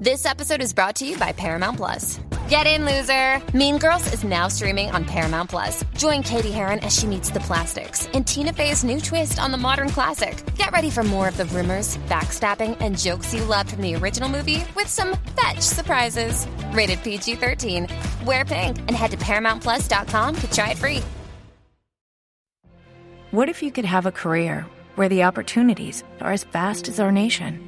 This episode is brought to you by Paramount Plus. Get in, loser! Mean Girls is now streaming on Paramount Plus. Join Katie Heron as she meets the plastics in Tina Fey's new twist on the modern classic. Get ready for more of the rumors, backstabbing, and jokes you loved from the original movie with some fetch surprises. Rated PG 13. Wear pink and head to ParamountPlus.com to try it free. What if you could have a career where the opportunities are as vast as our nation,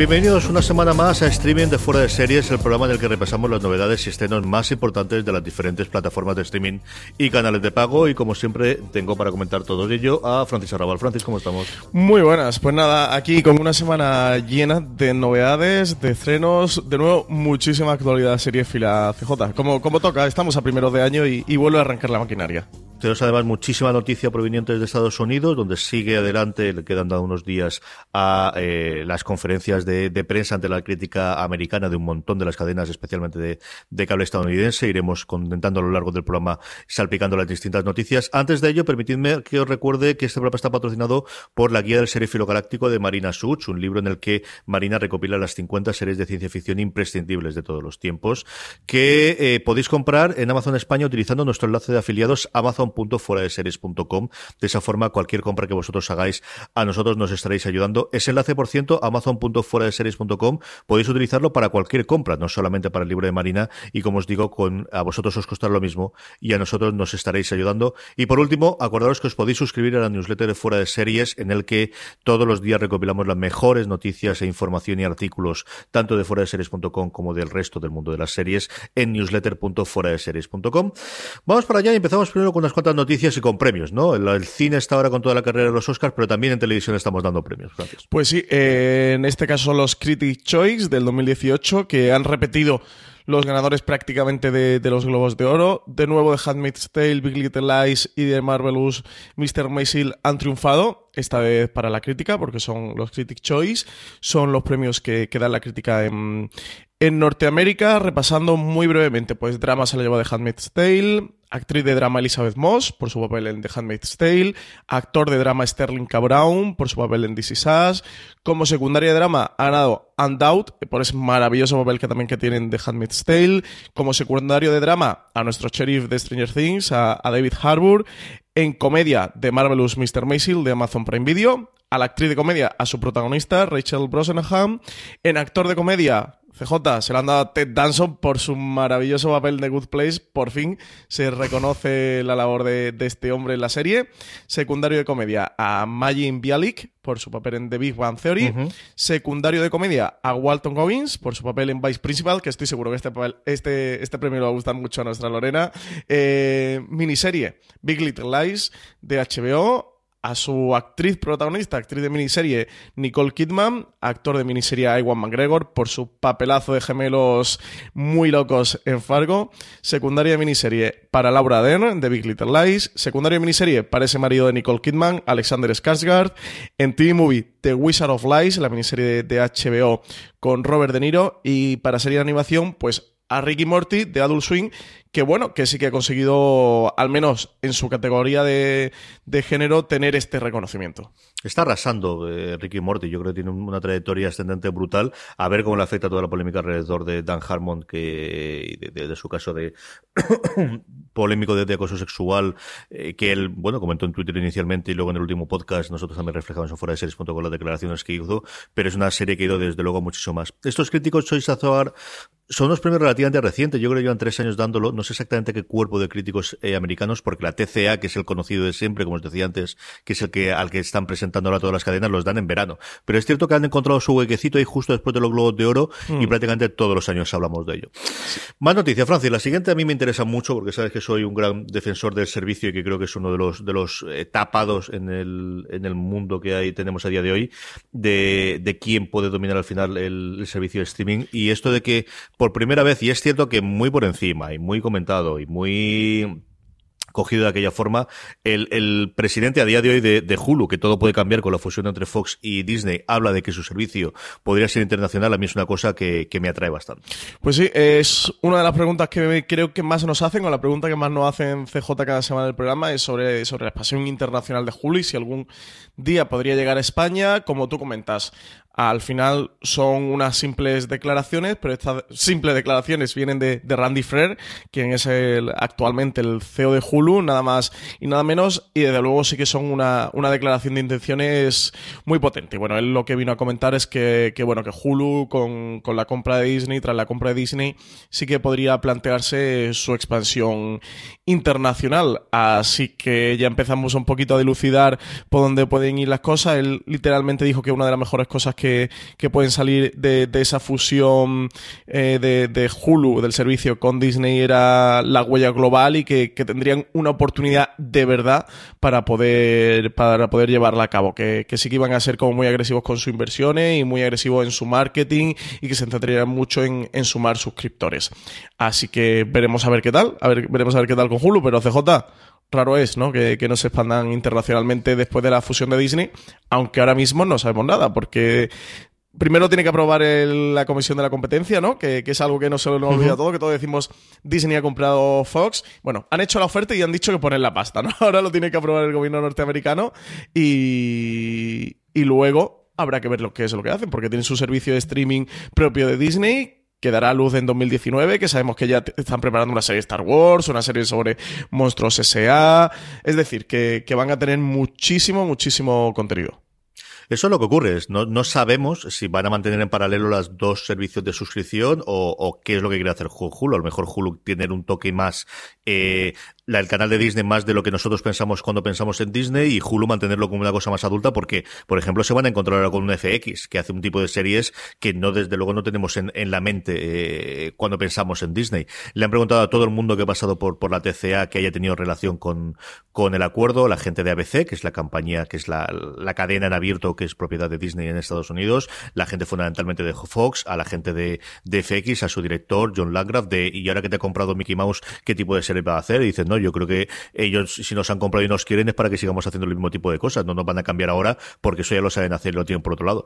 Bienvenidos una semana más a Streaming de Fuera de Series, el programa en el que repasamos las novedades y estrenos más importantes de las diferentes plataformas de streaming y canales de pago. Y como siempre, tengo para comentar todo ello a Francis Arrabal. Francis, ¿cómo estamos? Muy buenas, pues nada, aquí con una semana llena de novedades, de estrenos, de nuevo, muchísima actualidad serie fila CJ. Como, como toca, estamos a primeros de año y, y vuelve a arrancar la maquinaria. Tenemos además muchísima noticia proveniente de Estados Unidos, donde sigue adelante, le quedan dado unos días a eh, las conferencias de, prensa ante la crítica americana de un montón de las cadenas, especialmente de, de, cable estadounidense. Iremos contentando a lo largo del programa, salpicando las distintas noticias. Antes de ello, permitidme que os recuerde que este programa está patrocinado por la Guía del Serifilo Galáctico de Marina Such, un libro en el que Marina recopila las 50 series de ciencia ficción imprescindibles de todos los tiempos, que eh, podéis comprar en Amazon España utilizando nuestro enlace de afiliados Amazon amazon.fueradeseries.com. De esa forma, cualquier compra que vosotros hagáis, a nosotros nos estaréis ayudando. Ese enlace, por ciento, amazon.fueradeseries.com, podéis utilizarlo para cualquier compra, no solamente para el libro de Marina. Y como os digo, con a vosotros os costará lo mismo y a nosotros nos estaréis ayudando. Y por último, acordaros que os podéis suscribir a la newsletter de Fuera de Series, en el que todos los días recopilamos las mejores noticias e información y artículos, tanto de fuera de series.com como del resto del mundo de las series, en newsletter.fueradeseries.com. Vamos para allá y empezamos primero con unas noticias y con premios, ¿no? El, cine está ahora con toda la carrera de los Oscars, pero también en televisión estamos dando premios. Gracias. Pues sí, eh, en este caso los Critic Choice del 2018, que han repetido los ganadores prácticamente de, de, los Globos de Oro. De nuevo, de Handmaid's Tale, Big Little Lies y de Marvelous Mr. Maisel han triunfado, esta vez para la crítica, porque son los Critic Choice, son los premios que, que da la crítica en, en Norteamérica, repasando muy brevemente, pues drama se lo llevó de Handmaid's Tale, actriz de drama Elizabeth Moss por su papel en The Handmaid's Tale, actor de drama Sterling K. Brown por su papel en This Is Us, como secundaria de drama ha ganado Undoubt por ese maravilloso papel que también que tienen The Handmaid's Tale, como secundario de drama a nuestro sheriff de Stranger Things, a David Harbour, en comedia de Marvelous Mr. Maisel de Amazon Prime Video, a la actriz de comedia, a su protagonista, Rachel Brosnahan, en actor de comedia, CJ, se lo han dado a Ted Danson por su maravilloso papel de Good Place. Por fin se reconoce la labor de, de este hombre en la serie. Secundario de comedia a Magin Bialik por su papel en The Big Bang Theory. Uh -huh. Secundario de comedia a Walton Goggins por su papel en Vice Principal, que estoy seguro que este, papel, este, este premio le va a gustar mucho a nuestra Lorena. Eh, miniserie Big Little Lies de HBO a su actriz protagonista, actriz de miniserie Nicole Kidman, actor de miniserie Iwan McGregor por su papelazo de gemelos muy locos en Fargo, secundaria de miniserie para Laura Dern de Big Little Lies, secundaria de miniserie para ese marido de Nicole Kidman, Alexander Skarsgård, en TV Movie The Wizard of Lies, la miniserie de, HBO con Robert De Niro. Y para serie de animación, pues a Ricky Morty de Adult Swing, que bueno, que sí que ha conseguido, al menos en su categoría de, género, tener este reconocimiento. Está arrasando eh, Ricky Morty, yo creo que tiene una trayectoria ascendente brutal, a ver cómo le afecta toda la polémica alrededor de Dan Harmon, que de, su caso de polémico de, acoso sexual, eh, que él, bueno, comentó en Twitter inicialmente y luego en el último podcast nosotros también reflejamos en fuera de series con las declaraciones que hizo, pero es una serie que ha ido desde luego muchísimo más. Estos críticos Choice Azar son unos premios relativamente recientes, yo creo que llevan tres años dándolo, no sé exactamente qué cuerpo de críticos eh, americanos, porque la TCA, que es el conocido de siempre, como os decía antes, que es el que al que están presentando ahora todas las cadenas, los dan en verano. Pero es cierto que han encontrado su huequecito ahí justo después de los Globos de Oro y mm. prácticamente todos los años hablamos de ello. Más noticias, Francis. La siguiente a mí me interesa mucho porque sabes que soy un gran defensor del servicio y que creo que es uno de los de los eh, tapados en el, en el mundo que hay, tenemos a día de hoy de, de quién puede dominar al final el, el servicio de streaming. Y esto de que por primera vez, y es cierto que muy por encima y muy comentado y muy cogido de aquella forma. El, presidente a día de hoy de, Hulu, que todo puede cambiar con la fusión entre Fox y Disney, habla de que su servicio podría ser internacional. A mí es una cosa que, me atrae bastante. Pues sí, es una de las preguntas que creo que más nos hacen, o la pregunta que más nos hacen CJ cada semana del programa, es sobre, sobre la expansión internacional de Hulu y si algún día podría llegar a España. Como tú comentas, al final son unas simples declaraciones, pero estas simples declaraciones vienen de, Randy Frere, quien es el, actualmente el CEO de Hulu, nada más y nada menos, y desde luego sí que son una, declaración de intenciones muy potente. Bueno, él lo que vino a comentar es que, bueno, que Hulu con, con la compra de Disney, tras la compra de Disney, sí que podría plantearse su expansión internacional. Así que ya empezamos un poquito a dilucidar por dónde pueden ir las cosas. Él literalmente dijo que una de las mejores cosas que, pueden salir de, esa fusión eh, de, Hulu, del servicio con Disney, era la huella global y que, tendrían una oportunidad de verdad para poder, para poder llevarla a cabo. Que, sí que iban a ser como muy agresivos con sus inversiones y muy agresivos en su marketing y que se centrarían mucho en, en sumar suscriptores. Así que veremos a ver qué tal, a ver, veremos a ver qué tal con Hulu, pero CJ, raro es, ¿no? Que, no se expandan internacionalmente después de la fusión de Disney, aunque ahora mismo no sabemos nada, porque primero tiene que aprobar la comisión de la competencia, ¿no? Que, es algo que no se nos olvida todo, que todos decimos Disney ha comprado Fox. Bueno, han hecho la oferta y han dicho que ponen la pasta, ¿no? Ahora lo tiene que aprobar el gobierno norteamericano y, y luego habrá que ver lo que es lo que hacen, porque tienen su servicio de streaming propio de Disney que dará luz en 2019, que sabemos que ya están preparando una serie de Star Wars, una serie sobre monstruos S.A., es decir, que, van a tener muchísimo, muchísimo contenido. Eso es lo que ocurre. No, no sabemos si van a mantener en paralelo los dos servicios de suscripción o, o, qué es lo que quiere hacer Hulu. A lo mejor Hulu tiene un toque más eh, el canal de Disney más de lo que nosotros pensamos cuando pensamos en Disney y Hulu mantenerlo como una cosa más adulta porque, por ejemplo, se van a encontrar ahora con un FX que hace un tipo de series que no, desde luego, no tenemos en, la mente eh, cuando pensamos en Disney. Le han preguntado a todo el mundo que ha pasado por, por la TCA que haya tenido relación con, con el acuerdo, la gente de ABC, que es la compañía, que es la, la cadena en abierto que es propiedad de Disney en Estados Unidos, la gente fundamentalmente de Fox, a la gente de, de FX, a su director, John Landgraf, de, y ahora que te ha comprado Mickey Mouse, ¿qué tipo de serie va a hacer? Y dicen, no, yo creo que ellos, si nos han comprado y nos quieren, es para que sigamos haciendo el mismo tipo de cosas. No nos van a cambiar ahora porque eso ya lo saben hacer y lo tienen por otro lado.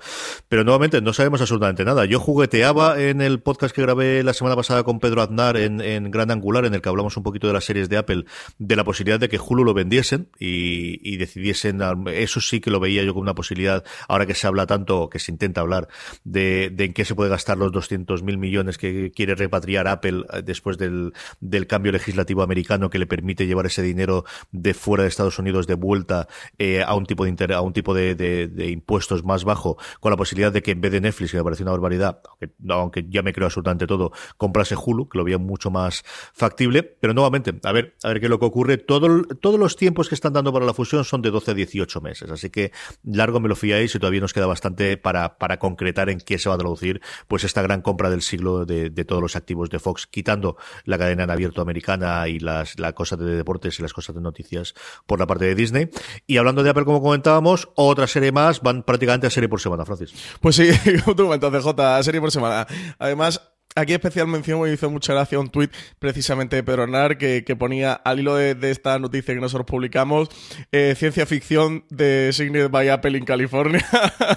Pero nuevamente, no sabemos absolutamente nada. Yo jugueteaba en el podcast que grabé la semana pasada con Pedro Aznar en, en Gran Angular, en el que hablamos un poquito de las series de Apple, de la posibilidad de que Hulu lo vendiesen y, decidiesen, eso sí que lo veía yo como una posibilidad, ahora que se habla tanto, que se intenta hablar, de, en qué se puede gastar los 200 mil millones que quiere repatriar Apple eh, después del, del cambio legislativo americano que le permite llevar ese dinero de fuera de Estados Unidos de vuelta eh, a un tipo de a un tipo de, impuestos más bajo, con la posibilidad de que en vez de Netflix, que me parece una barbaridad, aunque, ya me creo absolutamente todo, comprase Hulu, que lo veía mucho más factible. Pero nuevamente, a ver, a ver qué es lo que ocurre. Todo, todos los tiempos que están dando para la fusión son de 12 a 18 meses, así que largo me lo fiáis y todavía nos queda bastante para, para concretar en qué se va a traducir pues esta gran compra del siglo de, todos los activos de Fox, quitando la cadena en abierto americana y las, la de deportes y las cosas de noticias por la parte de Disney. Y hablando de Apple, como comentábamos, otra serie más, van prácticamente a serie por semana, Francis. Pues sí, como tú comentas, J, serie por semana. Además, Aquí especial mención me hizo mucha gracia un tuit precisamente de Pedro Nar que, ponía al hilo de, esta noticia que nosotros publicamos eh, ciencia ficción de Signed by Apple en California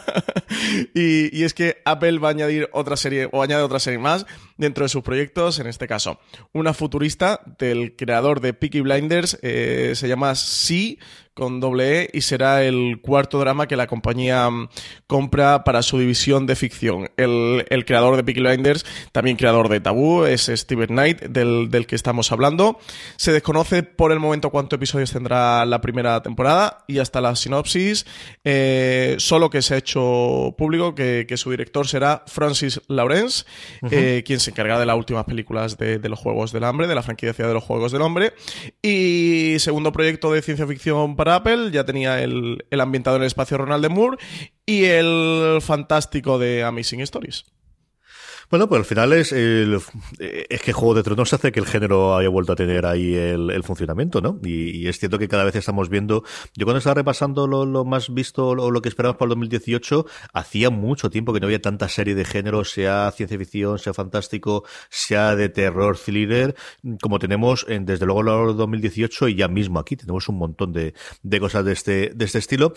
y, es que Apple va a añadir otra serie, o añade otra serie más dentro de sus proyectos, en este caso, una futurista del creador de Peaky Blinders, eh, se llama Sí, con doble E y será el cuarto drama que la compañía mm, compra para su división de ficción. El, creador de Peaky Blinders, también creador de Tabú, es Steven Knight, del, del, que estamos hablando. Se desconoce por el momento cuántos episodios tendrá la primera temporada y hasta la sinopsis, eh, solo que se ha hecho público que, su director será Francis Lawrence, eh, quien se encarga de las últimas películas de, de, los Juegos del Hambre, de la franquicia de los Juegos del Hombre. Y segundo proyecto de ciencia ficción para Apple, ya tenía el, el ambientado en el espacio Ronald de Moore y el fantástico de Amazing Stories. Bueno, pues al final es, el, es que Juego de Tronos hace que el género haya vuelto a tener ahí el, funcionamiento, ¿no? Y, es cierto que cada vez estamos viendo, yo cuando estaba repasando lo, más visto o lo, que esperábamos para el 2018, hacía mucho tiempo que no había tanta serie de género, sea ciencia ficción, sea fantástico, sea de terror, thriller, como tenemos en, desde luego el 2018 y ya mismo aquí tenemos un montón de, de cosas de este, de este estilo.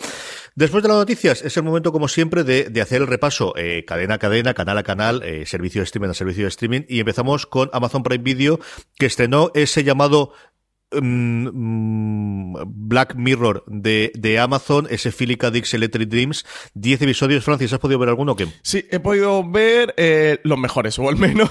Después de las noticias, es el momento como siempre de, de hacer el repaso eh, cadena a cadena, canal a canal, eh, servicio de streaming a servicio de streaming. Y empezamos con Amazon Prime Video, que estrenó ese llamado mm, mm, Black Mirror de, de Amazon, ese Philica Dix Electric Dreams, 10 episodios. Francis, ¿has podido ver alguno o qué? Sí, he podido ver eh, los mejores, o al menos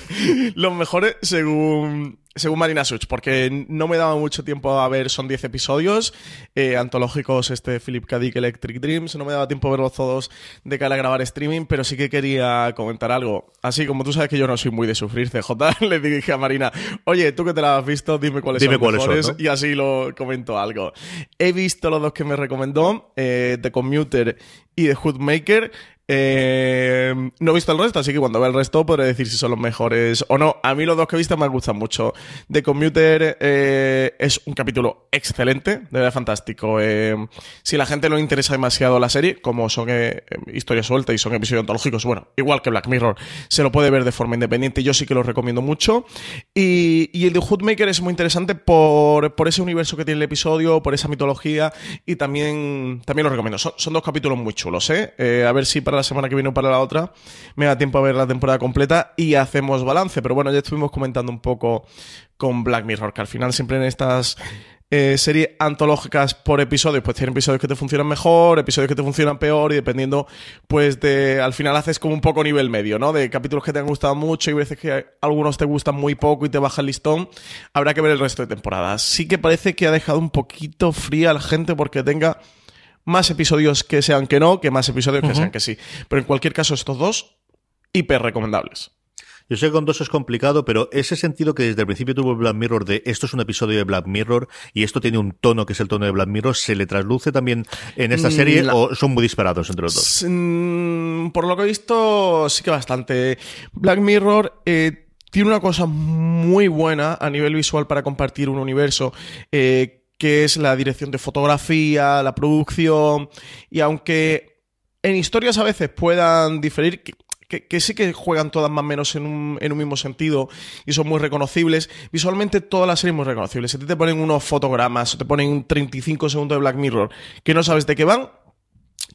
los mejores según según Marina Such, porque no me daba mucho tiempo a ver, son 10 episodios eh, antológicos, este Philip K. Dick Electric Dreams, no me daba tiempo a verlos todos de cara a grabar streaming, pero sí que quería comentar algo. Así como tú sabes que yo no soy muy de sufrir, CJ, le dije a Marina, oye, tú que te la has visto, dime cuáles son los mejores, y así lo comento algo. He visto los dos que me recomendó, eh, The Commuter y The Hoodmaker, eh, no he visto el resto, así que cuando vea el resto podré decir si son los mejores o no. A mí los dos que he visto me gustan mucho. The Commuter eh, es un capítulo excelente, de verdad fantástico. Eh, si la gente no le interesa demasiado la serie, como son historias sueltas y son episodios antológicos, bueno, igual que Black Mirror, se lo puede ver de forma independiente. Yo sí que lo recomiendo mucho. Y, el de Hoodmaker es muy interesante por, ese universo que tiene el episodio, por esa mitología y también, también lo recomiendo. Son, dos capítulos muy chulos, ¿eh? A ver si para la semana que viene o para la otra me da tiempo a ver la temporada completa y hacemos balance. Pero bueno, ya estuvimos comentando un poco con Black Mirror, que al final siempre en estas eh, series antológicas por episodio, pues tienen episodios que te funcionan mejor, episodios que te funcionan peor, y dependiendo, pues de. Al final haces como un poco nivel medio, ¿no? De capítulos que te han gustado mucho y veces que algunos te gustan muy poco y te baja el listón. Habrá que ver el resto de temporadas. Sí que parece que ha dejado un poquito fría a la gente porque tenga más episodios que sean que no, que más episodios que sean que sí. Pero en cualquier caso, estos dos, hiper recomendables. Yo sé que con dos es complicado, pero ese sentido que desde el principio tuvo Black Mirror de esto es un episodio de Black Mirror y esto tiene un tono que es el tono de Black Mirror, ¿se le trasluce también en esta mm, serie o son muy disparados entre los dos? Mm, por lo que he visto, sí que bastante. Black Mirror eh, tiene una cosa muy buena a nivel visual para compartir un universo. Eh, que es la dirección de fotografía, la producción, y aunque en historias a veces puedan diferir, que, sí que juegan todas más o menos en un, en un, mismo sentido y son muy reconocibles. Visualmente todas las series muy reconocibles. Si te ponen unos fotogramas te ponen 35 segundos de Black Mirror que no sabes de qué van,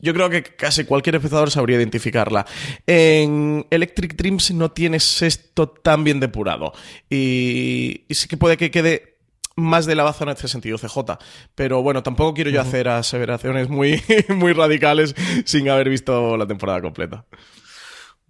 yo creo que casi cualquier espectador sabría identificarla. En Electric Dreams no tienes esto tan bien depurado. Y sí que puede que quede más de lavazo en este sentido, CJ. Pero bueno, tampoco quiero yo hacer aseveraciones muy, muy radicales sin haber visto la temporada completa.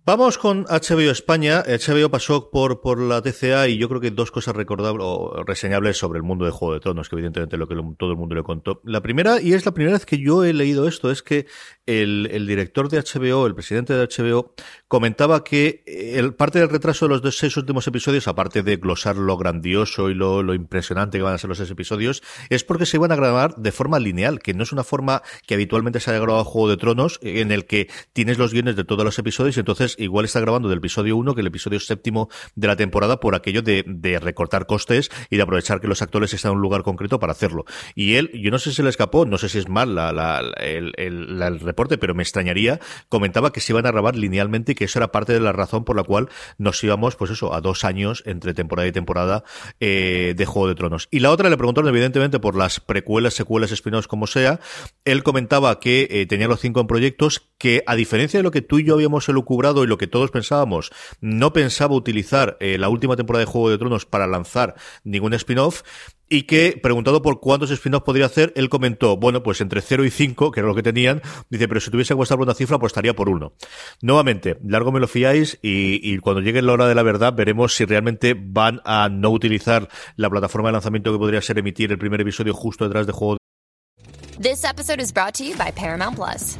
Vamos con HBO España. HBO pasó por, por la TCA y yo creo que dos cosas recordables o reseñables sobre el mundo de Juego de Tronos, que evidentemente lo que todo el mundo le contó. La primera, y es la primera vez que yo he leído esto, es que el, el director de HBO, el presidente de HBO, comentaba que el, parte del retraso de los dos, seis últimos episodios, aparte de glosar lo grandioso y lo, lo impresionante que van a ser los seis episodios, es porque se iban a grabar de forma lineal, que no es una forma que habitualmente se haya grabado Juego de Tronos, en el que tienes los guiones de todos los episodios y entonces igual está grabando del episodio 1 que el episodio séptimo de la temporada por aquello de, recortar costes y de aprovechar que los actores están en un lugar concreto para hacerlo. Y él, yo no sé si le escapó, no sé si es mal la, la, el, reporte, pero me extrañaría, comentaba que se iban a grabar linealmente y que eso era parte de la razón por la cual nos íbamos, pues eso, a dos años entre temporada y temporada eh, de Juego de Tronos. Y la otra le preguntaron, evidentemente, por las precuelas, secuelas, spin como sea. Él comentaba que eh, tenía los cinco en proyectos, que a diferencia de lo que tú y yo habíamos elucubrado y lo que todos pensábamos, no pensaba utilizar eh, la última temporada de Juego de Tronos para lanzar ningún spin-off, y que, preguntado por cuántos spin-offs podría hacer, él comentó, bueno, pues entre 0 y 5, que era lo que tenían, dice, pero si tuviese que apostar por una cifra, apostaría por uno. Nuevamente, largo me lo fiáis y, cuando llegue la hora de la verdad veremos si realmente van a no utilizar la plataforma de lanzamiento que podría ser emitir el primer episodio justo detrás de Juego This episode is brought to you by Paramount Plus.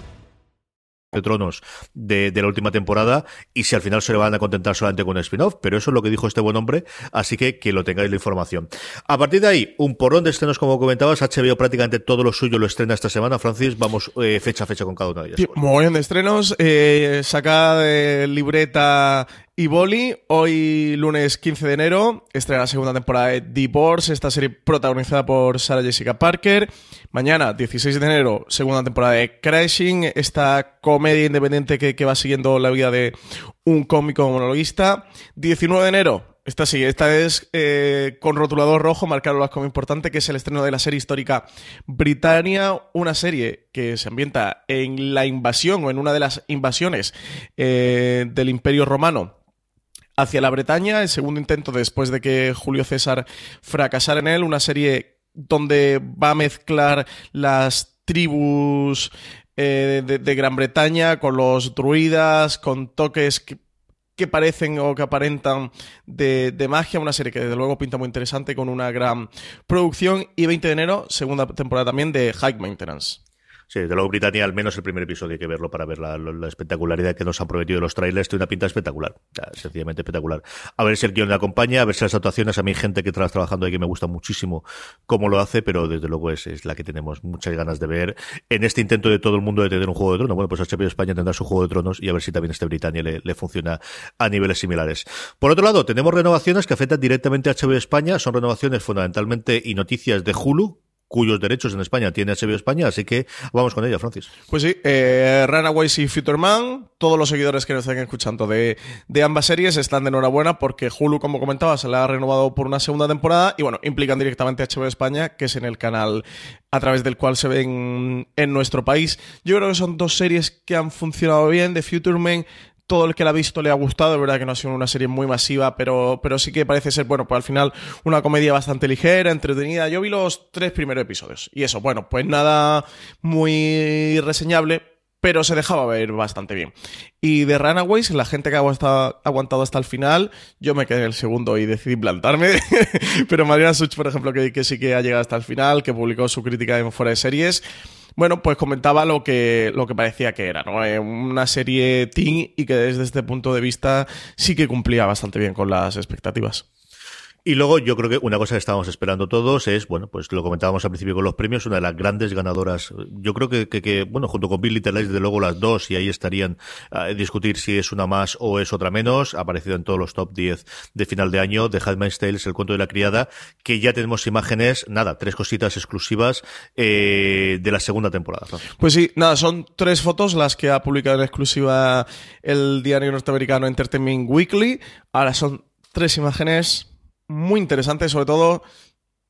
De Tronos de, la última temporada y si al final se le van a contentar solamente con un spin-off, pero eso es lo que dijo este buen hombre, así que que lo tengáis la información. A partir de ahí, un porrón de estrenos como comentabas, HBO prácticamente todo lo suyo lo estrena esta semana, Francis, vamos eh, fecha a fecha con cada una de ellas. Muy bien de estrenos, eh, saca de libreta y Boli, hoy lunes 15 de enero, estrena la segunda temporada de Divorce, esta serie protagonizada por Sarah Jessica Parker. Mañana, 16 de enero, segunda temporada de Crashing, esta comedia independiente que, que va siguiendo la vida de un cómico monologuista. 19 de enero, esta sí, esta es eh, con rotulador rojo, marcarlo como importante, que es el estreno de la serie histórica Britannia, una serie que se ambienta en la invasión o en una de las invasiones eh, del Imperio Romano hacia la Bretaña, el segundo intento después de que Julio César fracasara en él, una serie donde va a mezclar las tribus eh, de, Gran Bretaña con los druidas, con toques que, que parecen o que aparentan de, de, magia, una serie que desde luego pinta muy interesante con una gran producción y 20 de enero, segunda temporada también de High Maintenance. Sí, de luego Britannia, al menos el primer episodio hay que verlo para ver la, la espectacularidad que nos han prometido los trailers. Tiene una pinta espectacular, sencillamente espectacular. A ver si el guion le acompaña, a ver si las actuaciones, a mí gente que está trabajando ahí que me gusta muchísimo cómo lo hace, pero desde luego es, es, la que tenemos muchas ganas de ver en este intento de todo el mundo de tener un juego de tronos. Bueno, pues HBO España tendrá su juego de tronos y a ver si también este Britannia le, le funciona a niveles similares. Por otro lado, tenemos renovaciones que afectan directamente a HBO España, son renovaciones fundamentalmente y noticias de Hulu, cuyos derechos en España tiene HBO España, así que vamos con ella, Francis. Pues sí, eh, Runaways y Futureman, todos los seguidores que nos estén escuchando de, de ambas series están de enhorabuena porque Hulu, como comentaba, se la ha renovado por una segunda temporada y bueno, implican directamente a HBO España, que es en el canal a través del cual se ven en nuestro país. Yo creo que son dos series que han funcionado bien. De Futureman todo el que la ha visto le ha gustado, es verdad que no ha sido una serie muy masiva, pero, pero sí que parece ser, bueno, pues al final una comedia bastante ligera, entretenida. Yo vi los tres primeros episodios y eso, bueno, pues nada muy reseñable, pero se dejaba ver bastante bien. Y de Runaways, la gente que ha aguantado hasta el final, yo me quedé en el segundo y decidí plantarme. pero Mariana Such, por ejemplo, que, que sí que ha llegado hasta el final, que publicó su crítica en Fuera de Series, bueno, pues comentaba lo que, lo que parecía que era, ¿no? Eh, una serie teen y que desde este punto de vista sí que cumplía bastante bien con las expectativas. Y luego yo creo que una cosa que estábamos esperando todos es, bueno, pues lo comentábamos al principio con los premios, una de las grandes ganadoras. Yo creo que, bueno, junto con Bill Little desde luego las dos, y ahí estarían a discutir si es una más o es otra menos. Ha aparecido en todos los top 10 de final de año, de Handmaid's Tales, El cuento de la criada, que ya tenemos imágenes, nada, tres cositas exclusivas eh, de la segunda temporada. Pues sí, nada, son tres fotos las que ha publicado en exclusiva el diario norteamericano Entertainment Weekly. Ahora son tres imágenes muy interesantes, sobre todo,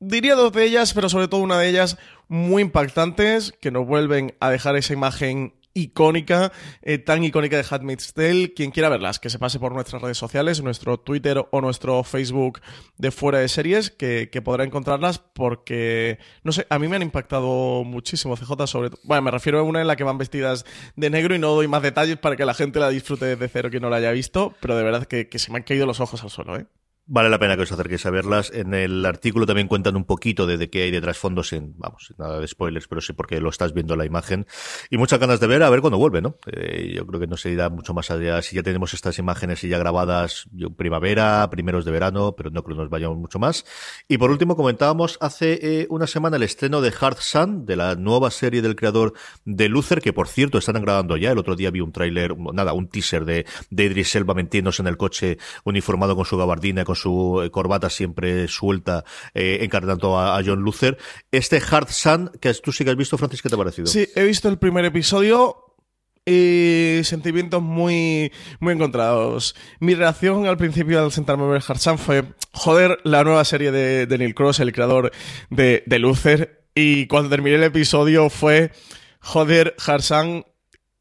diría dos de ellas, pero sobre todo una de ellas muy impactantes, que nos vuelven a dejar esa imagen icónica, eh, tan icónica de Handmaid's Tale. Quien quiera verlas, que se pase por nuestras redes sociales, nuestro Twitter o nuestro Facebook de Fuera de Series, que, podrá encontrarlas porque, no sé, a mí me han impactado muchísimo, CJ, sobre todo. Bueno, me refiero a una en la que van vestidas de negro y no doy más detalles para que la gente la disfrute desde cero que no la haya visto, pero de verdad que, que se me han caído los ojos al suelo, ¿eh? Vale la pena que os acerquéis a verlas. En el artículo también cuentan un poquito de, de qué hay de trasfondo sin, vamos, nada de spoilers, pero sí porque lo estás viendo la imagen. Y muchas ganas de ver, a ver cuándo vuelve, ¿no? Eh, yo creo que no se irá mucho más allá si ya tenemos estas imágenes ya grabadas yo, primavera, primeros de verano, pero no creo que nos vayamos mucho más. Y por último comentábamos hace eh, una semana el estreno de Hard Sun, de la nueva serie del creador de Luther, que por cierto están grabando ya. El otro día vi un tráiler, nada, un teaser de, de Idris Elba metiéndose en el coche uniformado con su gabardina, con su corbata siempre suelta, eh, encarnando a, John Luther. Este Hard Sun, que tú sí que has visto, Francis, ¿qué te ha parecido? Sí, he visto el primer episodio y sentimientos muy, muy encontrados. Mi reacción al principio al sentarme a ver Sun fue, joder, la nueva serie de, de Neil Cross, el creador de, de Luther. Y cuando terminé el episodio fue, joder, Harsan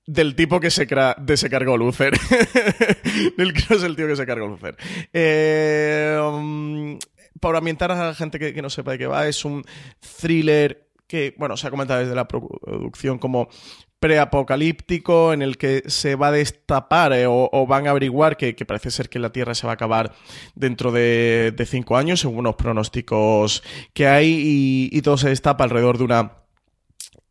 del tipo que se, de se cargó Luther. Neil Cross el tío que se cargó Luther. Eh, um, para ambientar a la gente que, que no sepa de qué va, es un thriller que, bueno, se ha comentado desde la producción como preapocalíptico en el que se va a destapar eh, o, van a averiguar que, parece ser que la Tierra se va a acabar dentro de, cinco años, según los pronósticos que hay, y, todo se destapa alrededor de una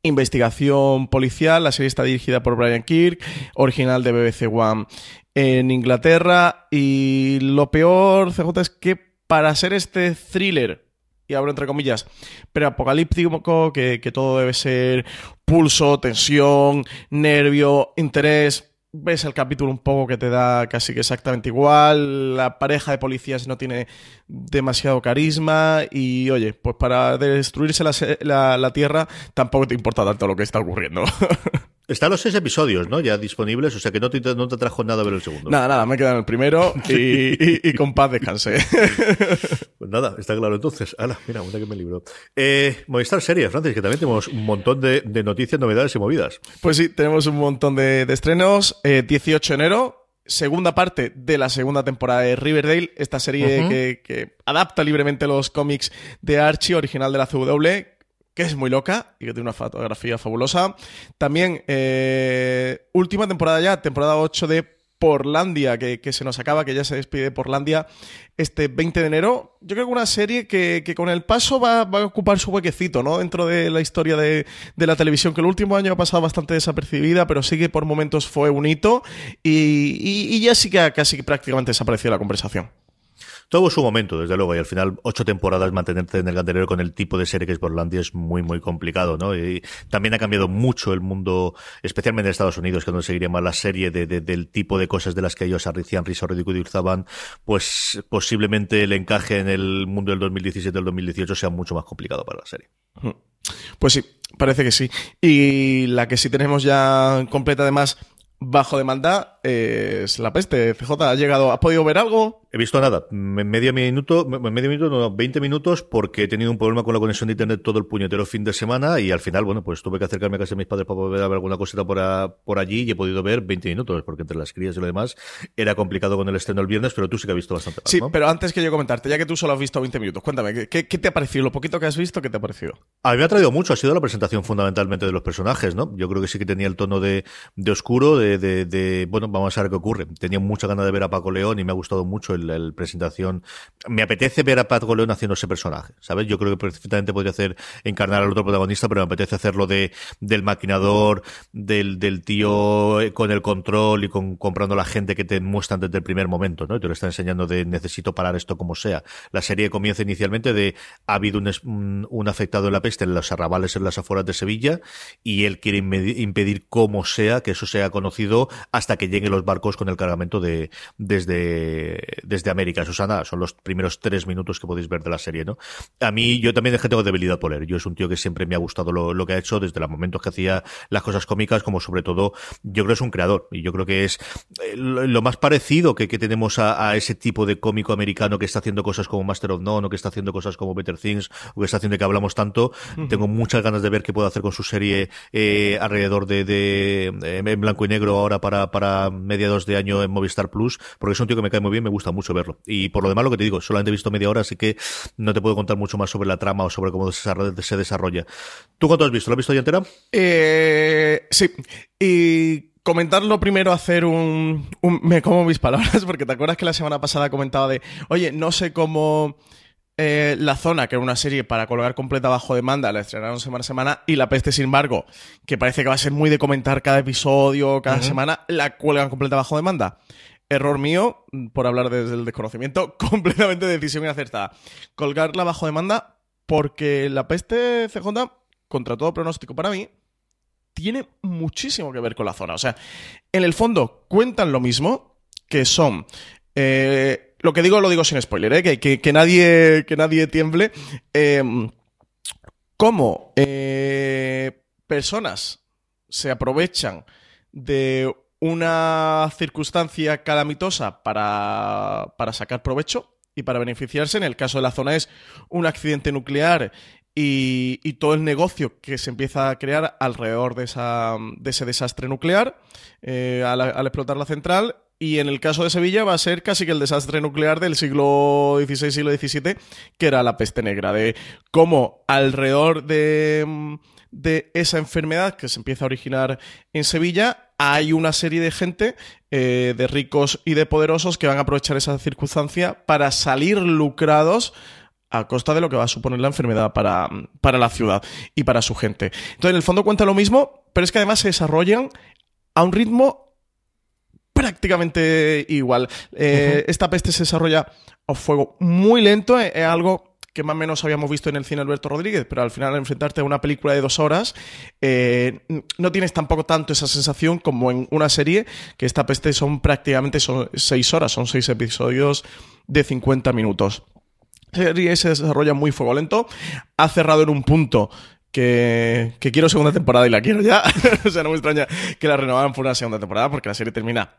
investigación policial. La serie está dirigida por Brian Kirk, original de BBC One en Inglaterra, y lo peor, CJ, es que para ser este thriller y abro entre comillas, pero apocalíptico, que todo debe ser pulso, tensión, nervio, interés. Ves el capítulo un poco que te da casi que exactamente igual. La pareja de policías no tiene demasiado carisma. Y oye, pues para destruirse la, la, la tierra tampoco te importa tanto lo que está ocurriendo. Están los seis episodios, ¿no? Ya disponibles, o sea que no te, no te trajo nada ver el segundo. Nada, nada, me he quedado en el primero y, y, con paz descansé. pues nada, está claro entonces. Ala, mira, una que me libro. Eh, Movistar Series, Francis, que también tenemos un montón de, de, noticias, novedades y movidas. Pues sí, tenemos un montón de, de estrenos. Eh, 18 de enero, segunda parte de la segunda temporada de Riverdale, esta serie uh -huh. que, que, adapta libremente los cómics de Archie, original de la CW, que es muy loca y que tiene una fotografía fabulosa. También, eh, última temporada ya, temporada 8 de Porlandia, que, que, se nos acaba, que ya se despide Porlandia este 20 de enero. Yo creo que una serie que, que con el paso va, va, a ocupar su huequecito, ¿no? Dentro de la historia de, de, la televisión, que el último año ha pasado bastante desapercibida, pero sí que por momentos fue un hito y, y, ya sí que casi prácticamente desaparecido la conversación. Tuvo su momento, desde luego, y al final ocho temporadas mantenerte en el candelero con el tipo de serie que es Portlandia es muy, muy complicado, ¿no? Y también ha cambiado mucho el mundo, especialmente en Estados Unidos, que donde seguiría más la serie de, de, del tipo de cosas de las que ellos hacían risa, ridiculizaban, pues posiblemente el encaje en el mundo del 2017 del 2018 sea mucho más complicado para la serie. Pues sí, parece que sí. Y la que sí tenemos ya completa además bajo demanda es la peste. CJ, ¿ha llegado? ¿Has podido ver algo? He visto nada, medio minuto, medio minuto, no, 20 minutos, porque he tenido un problema con la conexión de internet todo el puñetero fin de semana y al final, bueno, pues tuve que acercarme a casa de mis padres para poder ver alguna cosita por, a, por allí y he podido ver 20 minutos, porque entre las crías y lo demás era complicado con el estreno el viernes, pero tú sí que has visto bastante más, Sí, ¿no? pero antes que yo comentarte, ya que tú solo has visto 20 minutos, cuéntame, ¿qué, ¿qué, te ha parecido? Lo poquito que has visto, ¿qué te ha parecido? A mí me ha traído mucho, ha sido la presentación fundamentalmente de los personajes, ¿no? Yo creo que sí que tenía el tono de, de oscuro, de, de, de, bueno, vamos a ver qué ocurre. Tenía mucha ganas de ver a Paco León y me ha gustado mucho el, el presentación me apetece ver a Pat Goleón haciendo ese personaje, ¿sabes? Yo creo que perfectamente podría hacer encarnar al otro protagonista, pero me apetece hacerlo de del maquinador, del, del tío con el control y con comprando la gente que te muestran desde el primer momento, ¿no? Y te lo está enseñando de necesito parar esto como sea. La serie comienza inicialmente de ha habido un, un afectado en la peste en los arrabales en las afueras de Sevilla y él quiere impedir como sea que eso sea conocido hasta que lleguen los barcos con el cargamento de desde desde América. Susana son los primeros tres minutos que podéis ver de la serie, ¿no? A mí, yo también tengo debilidad por él. Yo es un tío que siempre me ha gustado lo, lo que ha hecho desde los momentos que hacía las cosas cómicas, como sobre todo, yo creo que es un creador. Y yo creo que es lo más parecido que, que tenemos a, a, ese tipo de cómico americano que está haciendo cosas como Master of None o que está haciendo cosas como Better Things o que está haciendo que hablamos tanto. Uh -huh. Tengo muchas ganas de ver qué puede hacer con su serie eh, alrededor de, de, de, en blanco y negro ahora para, para mediados de año en Movistar Plus, porque es un tío que me cae muy bien, me gusta mucho verlo. Y por lo demás, lo que te digo, solamente he visto media hora, así que no te puedo contar mucho más sobre la trama o sobre cómo se desarrolla. ¿Tú cuánto has visto? ¿Lo has visto ya entera? Eh, sí. Y comentarlo primero, hacer un, un, Me como mis palabras, porque te acuerdas que la semana pasada comentaba de, oye, no sé cómo... Eh, la Zona, que era una serie para colgar completa bajo demanda, la estrenaron semana a semana, y La Peste, sin embargo, que parece que va a ser muy de comentar cada episodio, cada uh -huh. semana, la cuelgan completa bajo demanda. Error mío, por hablar desde el desconocimiento, completamente decisión inacertada. Colgarla bajo demanda porque La Peste CJ, contra todo pronóstico para mí, tiene muchísimo que ver con la zona. O sea, en el fondo cuentan lo mismo, que son... Eh, lo que digo lo digo sin spoiler, ¿eh? que, que, nadie, que nadie tiemble. Eh, ¿Cómo eh, personas se aprovechan de una circunstancia calamitosa para, para sacar provecho y para beneficiarse? En el caso de la zona es un accidente nuclear y, todo el negocio que se empieza a crear alrededor de, ese desastre nuclear eh, al, al, explotar la central y en el caso de Sevilla va a ser casi que el desastre nuclear del siglo XVI, siglo XVII, que era la peste negra, de cómo alrededor de, de esa enfermedad que se empieza a originar en Sevilla, hay una serie de gente, eh, de ricos y de poderosos, que van a aprovechar esa circunstancia para salir lucrados a costa de lo que va a suponer la enfermedad para, para la ciudad y para su gente. Entonces, en el fondo cuenta lo mismo, pero es que además se desarrollan a un ritmo prácticamente igual. Eh, esta peste se desarrolla a fuego muy lento, eh, es algo que más o menos habíamos visto en el cine Alberto Rodríguez, pero al final al enfrentarte a una película de dos horas, eh, no tienes tampoco tanto esa sensación como en una serie, que esta peste son prácticamente son seis horas, son seis episodios de 50 minutos. La serie se desarrolla muy fuego lento, ha cerrado en un punto que, que, quiero segunda temporada y la quiero ya. o sea, no me extraña que la renovaran por una segunda temporada porque la serie termina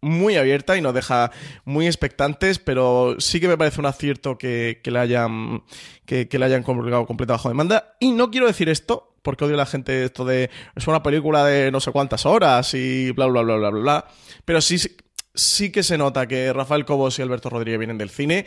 muy abierta y nos deja muy expectantes, pero sí que me parece un acierto que, que la hayan que, que la hayan completa bajo demanda. Y no quiero decir esto, porque odio a la gente esto de es una película de no sé cuántas horas y bla bla bla bla bla bla. Pero sí, sí que se nota que Rafael Cobos y Alberto Rodríguez vienen del cine.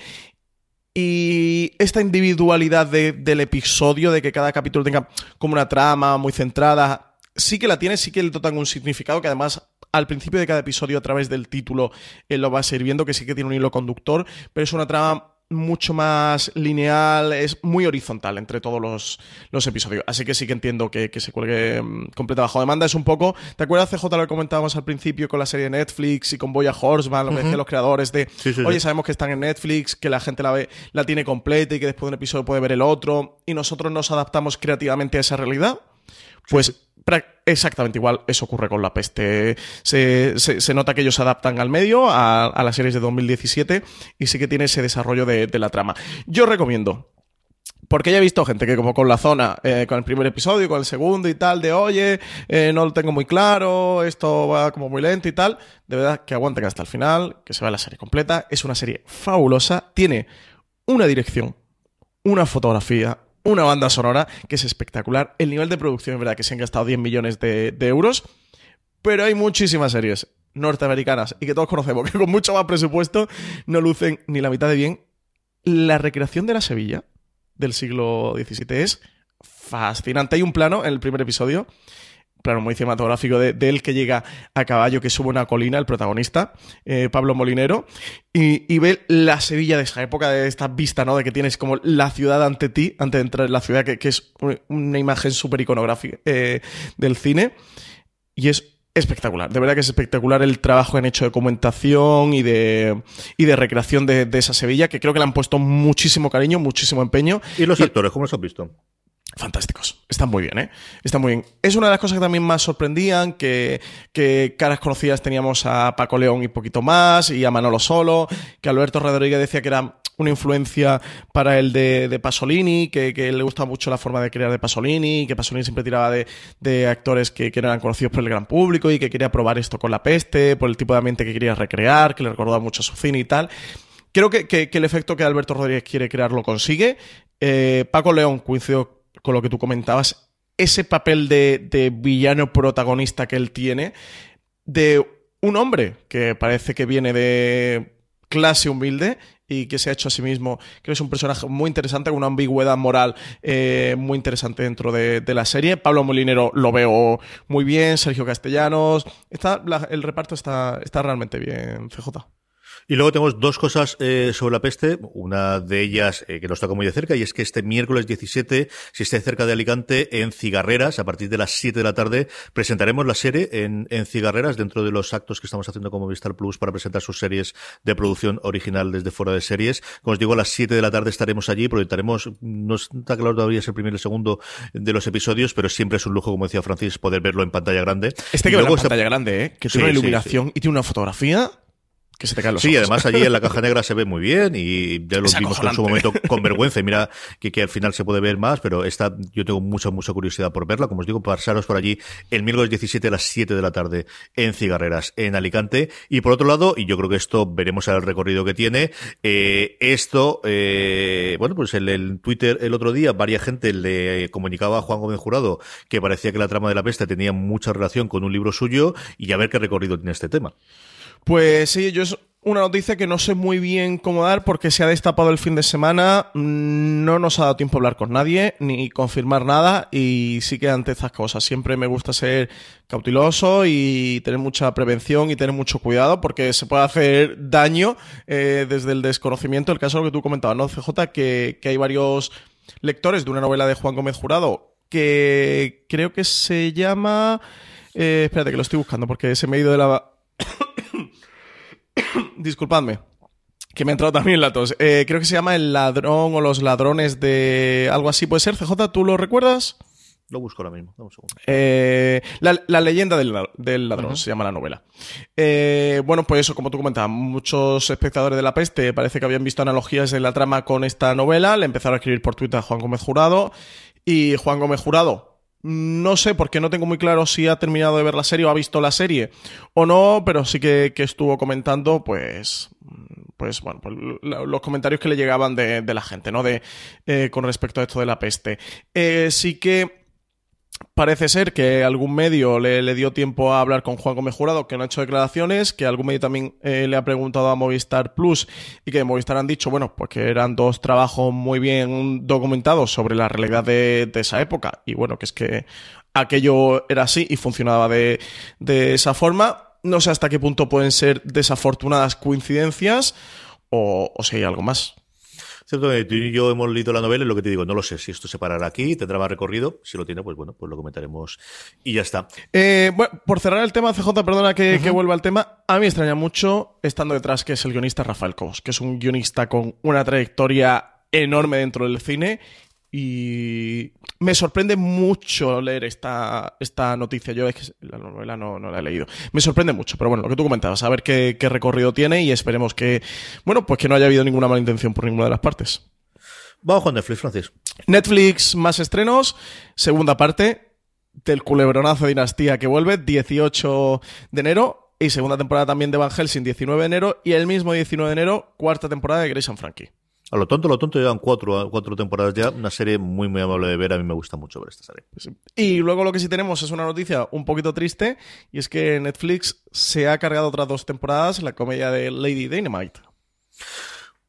Y esta individualidad de, del episodio, de que cada capítulo tenga como una trama muy centrada, sí que la tiene, sí que le dotan un significado que además al principio de cada episodio a través del título él lo va a ir viendo, que sí que tiene un hilo conductor, pero es una trama mucho más lineal, es muy horizontal entre todos los, los episodios. Así que sí que entiendo que, que se cuelgue um, completa bajo demanda. Es un poco. ¿Te acuerdas, CJ, lo que comentábamos al principio con la serie de Netflix y con Boya Horseman, lo que uh -huh. decían los creadores de sí, sí, oye, sí. sabemos que están en Netflix, que la gente la ve, la tiene completa y que después de un episodio puede ver el otro, y nosotros nos adaptamos creativamente a esa realidad? Pues exactamente igual eso ocurre con la peste. Se, se, nota que ellos se adaptan al medio, a, las series de 2017, y sí que tiene ese desarrollo de, de la trama. Yo recomiendo. Porque ya he visto gente que como con la zona, eh, con el primer episodio, con el segundo y tal, de oye, eh, no lo tengo muy claro, esto va como muy lento y tal, de verdad que aguanten hasta el final, que se vea la serie completa. Es una serie fabulosa, tiene una dirección, una fotografía, una banda sonora que es espectacular. El nivel de producción es verdad que se han gastado 10 millones de, euros, pero hay muchísimas series norteamericanas y que todos conocemos que con mucho más presupuesto no lucen ni la mitad de bien. La recreación de la Sevilla del siglo XVII es fascinante. Hay un plano en el primer episodio plano muy cinematográfico de, de, él que llega a caballo, que sube una colina, el protagonista, eh, Pablo Molinero, y, y, ve la Sevilla de esa época, de esta vista, ¿no? De que tienes como la ciudad ante ti, antes de entrar en la ciudad, que, que es una imagen súper iconográfica eh, del cine, y es espectacular, de verdad que es espectacular el trabajo que han hecho de documentación y de, y de recreación de, de esa Sevilla, que creo que le han puesto muchísimo cariño, muchísimo empeño. ¿Y los actores, cómo los has visto? Fantásticos. Están muy bien, ¿eh? Están muy bien. Es una de las cosas que también más sorprendían, que, que caras conocidas teníamos a Paco León y poquito más, y a Manolo Solo, que Alberto Rodríguez decía que era una influencia para el de, Pasolini, que, que, le gusta mucho la forma de crear de Pasolini, que Pasolini siempre tiraba de, de actores que, que, eran conocidos por el gran público y que quería probar esto con la peste, por el tipo de ambiente que quería recrear, que le recordaba mucho a su cine y tal. Creo que el efecto que Alberto Rodríguez quiere crear lo consigue. Eh, Paco León coincidió con lo que tú comentabas, ese papel de, villano protagonista que él tiene, de un hombre que parece que viene de clase humilde y que se ha hecho a sí mismo, creo que es un personaje muy interesante, con una ambigüedad moral eh, muy interesante dentro de, la serie. Pablo Molinero lo veo muy bien, Sergio Castellanos, está, el reparto está, está realmente bien, CJ. Y luego tenemos dos cosas eh, sobre la peste. Una de ellas eh, que nos toca muy de cerca y es que este miércoles 17, si esté cerca de Alicante, en Cigarreras, a partir de las 7 de la tarde, presentaremos la serie en, en Cigarreras dentro de los actos que estamos haciendo como Vistar Plus para presentar sus series de producción original desde fuera de series. Como os digo, a las 7 de la tarde estaremos allí, proyectaremos, no está claro todavía es el primero y el segundo de los episodios, pero siempre es un lujo, como decía Francis, poder verlo en pantalla grande. Este que verlo en pantalla grande, ¿eh? que tiene sí, una iluminación sí, sí. y tiene una fotografía que se te caen los Sí, ojos. además allí en la caja negra se ve muy bien y ya lo Es vimos en su momento con vergüenza y mira que, que al final se puede ver más, pero esta yo tengo mucha, mucha curiosidad por verla. Como os digo, pasaros por allí el miércoles 17 a las 7 de la tarde en Cigarreras, en Alicante. Y por otro lado, y yo creo que esto veremos el recorrido que tiene, eh, esto, eh, bueno, pues en el Twitter el otro día, varias gente le comunicaba a Juan Gómez Jurado que parecía que la trama de la peste tenía mucha relación con un libro suyo y a ver qué recorrido tiene este tema. Pues sí, yo es una noticia que no sé muy bien cómo dar porque se ha destapado el fin de semana, mm, no nos ha dado tiempo a hablar con nadie ni confirmar nada y sí que ante estas cosas siempre me gusta ser cauteloso y tener mucha prevención y tener mucho cuidado porque se puede hacer daño eh, desde el desconocimiento. El caso que tú comentabas, ¿no, CJ? Que, que hay varios lectores de una novela de Juan Gómez Jurado que creo que se llama... eh, espérate que lo estoy buscando porque se me ha ido de la... Disculpadme. Que me ha entrado también la tos. Eh, creo que se llama El ladrón o los ladrones de algo así. ¿Puede ser, CJ? ¿Tú lo recuerdas? Lo busco ahora mismo. Un segundo. Eh, la, la leyenda del, del ladrón se llama la novela. Eh, bueno, pues eso, como tú comentabas, muchos espectadores de la peste parece que habían visto analogías en la trama con esta novela. Le empezaron a escribir por Twitter a Juan Gómez Jurado. Y Juan Gómez Jurado, no sé, porque no tengo muy claro si ha terminado de ver la serie o ha visto la serie o no, pero sí que, estuvo comentando, pues, pues bueno, pues, lo- los comentarios que le llegaban de, de la gente, ¿no? De, eh, con respecto a esto de la peste. Eh, sí que Parece ser que algún medio le, dio tiempo a hablar con Juan Gómez Jurado, que no ha hecho declaraciones, que algún medio también eh, le ha preguntado a Movistar Plus y que Movistar han dicho, bueno, pues que eran dos trabajos muy bien documentados sobre la realidad de, esa época. Y bueno, que es que aquello era así y funcionaba de, esa forma. No sé hasta qué punto pueden ser desafortunadas coincidencias o si hay algo más. Cierto que tú y yo hemos leído la novela y lo que te digo, no lo sé si esto se parará aquí, tendrá más recorrido. Si lo tiene, pues bueno, pues lo comentaremos y ya está. Eh, bueno, por cerrar el tema, CJ, perdona que, que vuelva al tema. A mí me extraña mucho, estando detrás, que es el guionista Rafael Cobos, que es un guionista con una trayectoria enorme dentro del cine. Y me sorprende mucho leer esta, esta noticia. Yo es que la novela no, no la he leído. Me sorprende mucho, pero bueno, lo que tú comentabas, a ver qué, qué recorrido tiene y esperemos que, bueno, pues que no haya habido ninguna mala intención por ninguna de las partes. Vamos con Netflix, Francis. Netflix más estrenos, segunda parte del culebronazo de Dinastía que vuelve, 18 de enero, y segunda temporada también de Van Helsing, 19 de enero, y el mismo 19 de enero, cuarta temporada de Grace and Frankie. A lo tonto, a lo tonto, llevan cuatro, cuatro temporadas ya. Una serie muy, muy amable de ver. A mí me gusta mucho ver esta serie. Y luego lo que sí tenemos es una noticia un poquito triste, y es que Netflix se ha cargado otras dos temporadas la comedia de Lady Dynamite.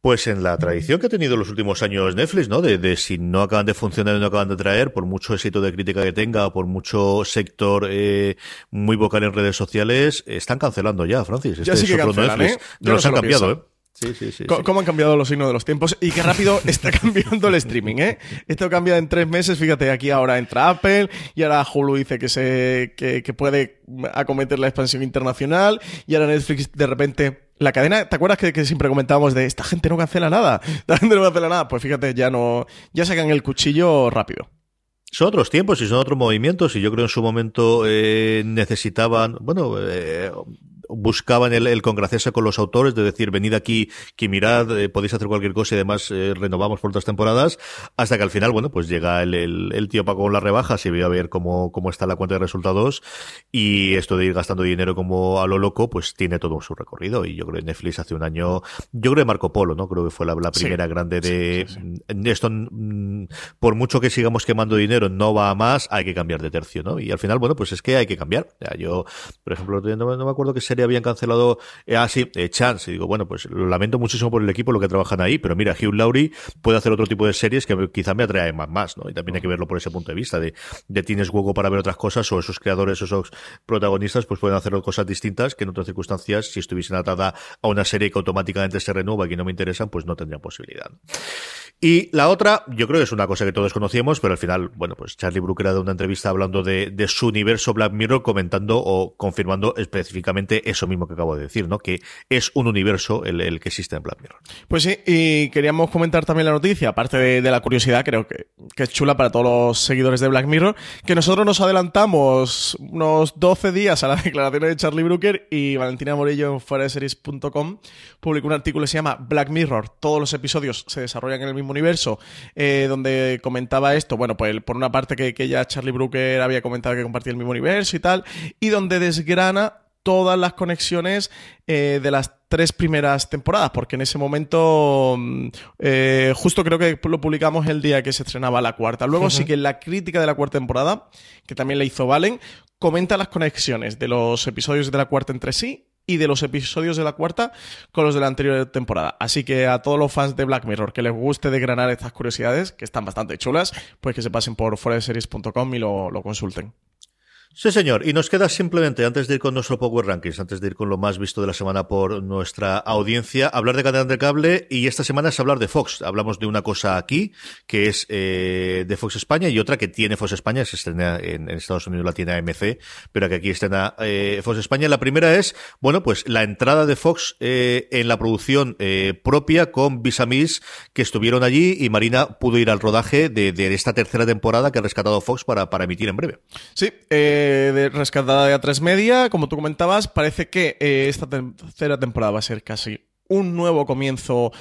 Pues en la tradición que ha tenido en los últimos años Netflix, ¿no? De, de si no acaban de funcionar y no acaban de traer, por mucho éxito de crítica que tenga, por mucho sector eh, muy vocal en redes sociales, están cancelando ya, Francis. Ya Este sí que cancelan, Netflix. ¿eh? No los no han cambiado. ¿eh? Sí, sí, sí. ¿Cómo han cambiado los signos de los tiempos? Y qué rápido está cambiando el streaming, ¿eh? Esto cambia en tres meses. Fíjate, aquí ahora entra Apple y ahora Hulu dice que, se, que, que puede acometer la expansión internacional y ahora Netflix de repente... La cadena, ¿te acuerdas que, que siempre comentábamos de esta gente no cancela nada? Esta gente no cancela nada. Pues fíjate, ya no, ya sacan el cuchillo rápido. Son otros tiempos y son otros movimientos y yo creo en su momento eh, necesitaban, bueno, eh, buscaban el, el congraciarse con los autores, de decir, venid aquí, que mirad, eh, podéis hacer cualquier cosa y además eh, renovamos por otras temporadas, hasta que al final, bueno, pues llega el, el, el tío Paco con las rebajas y ve a ver cómo, cómo está la cuenta de resultados y esto de ir gastando dinero como a lo loco, pues tiene todo su recorrido y yo creo que Netflix hace un año, yo creo que Marco Polo, ¿no? Creo que fue la, la Sí. primera grande de Sí, esto, mm, por mucho que sigamos quemando dinero, no va a más, hay que cambiar de tercio, ¿no? Y al final, bueno, pues es que hay que cambiar. Sea, yo, por ejemplo, no, no me acuerdo qué serie habían cancelado, eh, ah, eh, Chance, y digo, bueno, pues lo lamento muchísimo por el equipo, lo que trabajan ahí, pero mira, Hugh Laurie puede hacer otro tipo de series que quizá me atrae más, más, ¿no? Y también hay que verlo por ese punto de vista, de, de tienes hueco para ver otras cosas, o esos creadores, esos protagonistas, pues pueden hacer cosas distintas que en otras circunstancias, si estuviesen atada a una serie que automáticamente se renueva y que no me interesan, pues no tendrían posibilidad. Y la otra, yo creo que es una cosa que todos conocíamos, pero al final, bueno, pues Charlie Brooker ha dado una entrevista hablando de, de su universo Black Mirror, comentando o confirmando específicamente eso mismo que acabo de decir, ¿no? Que es un universo el, que existe en Black Mirror. Pues sí, y queríamos comentar también la noticia, aparte de, la curiosidad, creo que, es chula para todos los seguidores de Black Mirror, que nosotros nos adelantamos unos 12 días a la declaración de Charlie Brooker y Valentina Morillo en fueradeseries.com publicó un artículo que se llama Black Mirror, todos los episodios se desarrollan en el mismo universo, eh, donde comentaba esto, bueno, pues por una parte que, que ya Charlie Brooker había comentado que compartía el mismo universo y tal, y donde desgrana todas las conexiones eh, de las tres primeras temporadas, porque en ese momento, mm, eh, justo creo que lo publicamos el día que se estrenaba la cuarta. Luego sí que la crítica de la cuarta temporada, que también la hizo Valen, comenta las conexiones de los episodios de la cuarta entre sí y de los episodios de la cuarta con los de la anterior temporada. Así que a todos los fans de Black Mirror que les guste degranar estas curiosidades, que están bastante chulas, pues que se pasen por foreseries.com y lo, lo consulten. Sí, señor. Y nos queda simplemente, antes de ir con nuestro Power Rankings, antes de ir con lo más visto de la semana por nuestra audiencia, hablar de cadena de cable y esta semana es hablar de Fox. Hablamos de una cosa aquí, que es eh, de Fox España y otra que tiene Fox España, se estrena en, Estados Unidos la tiene AMC, pero que aquí estrena eh, Fox España. La primera es, bueno, pues la entrada de Fox eh, en la producción eh, propia con Visamis que estuvieron allí y Marina pudo ir al rodaje de, de esta tercera temporada que ha rescatado Fox para, para emitir en breve. Sí, eh de rescatada de A3 Media, como tú comentabas, parece que eh, esta tercera temporada va a ser casi un nuevo comienzo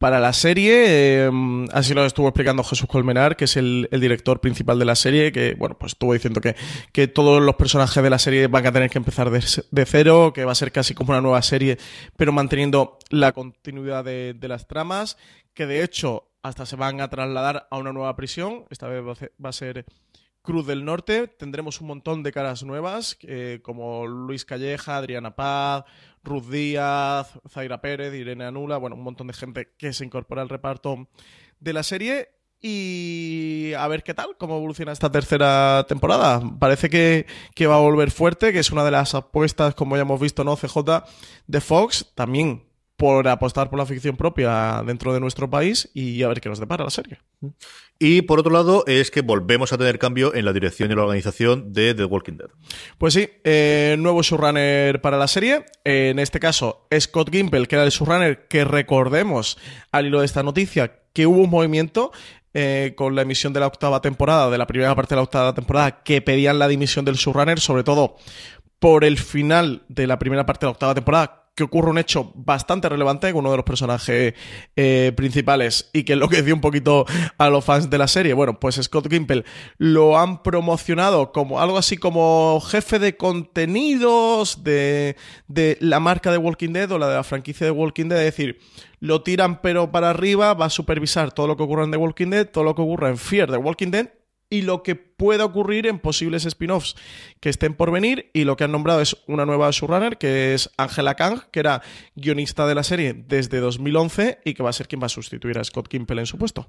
para la serie. Em, así lo estuvo explicando Jesús Colmenar, que es el, director principal de la serie, que bueno, pues estuvo diciendo que, que, todos los personajes de la serie van a tener que empezar de, cero, que va a ser casi como una nueva serie, pero manteniendo la continuidad de, de las tramas, que de hecho hasta se van a trasladar a una nueva prisión. Esta vez va a ser Cruz del Norte tendremos un montón de caras nuevas, eh, como Luis Calleja, Adriana Paz, Ruth Díaz, Zaira Pérez, Irene Anula, bueno, un montón de gente que se incorpora al reparto de la serie. Y a ver qué tal, cómo evoluciona esta tercera temporada. Parece que, que, va a volver fuerte, que es una de las apuestas, como ya hemos visto, ¿no? CJ de Fox. También por apostar por la ficción propia dentro de nuestro país y a ver qué nos depara la serie. Y por otro lado, es que volvemos a tener cambio en la dirección y la organización de The Walking Dead. Pues sí, eh, nuevo showrunner para la serie. En este caso, Scott Gimple, que era el showrunner que recordemos al hilo de esta noticia que hubo un movimiento eh, con la emisión de la octava temporada, de la primera parte de la octava temporada, que pedían la dimisión del showrunner, sobre todo por el final de la primera parte de la octava temporada, que ocurre un hecho bastante relevante con uno de los personajes eh, principales y que enloqueció un poquito a los fans de la serie. Bueno, pues Scott Gimple lo han promocionado como algo así como jefe de contenidos de, de la marca de Walking Dead o la de la franquicia de Walking Dead. Es decir, lo tiran pero para arriba, va a supervisar todo lo que ocurre en The Walking Dead, todo lo que ocurre en Fear de Walking Dead y lo que pueda ocurrir en posibles spin-offs que estén por venir. Y lo que han nombrado es una nueva showrunner, que es Angela Kang, que era guionista de la serie desde 2011 y que va a ser quien va a sustituir a Scott Kimpel en su puesto.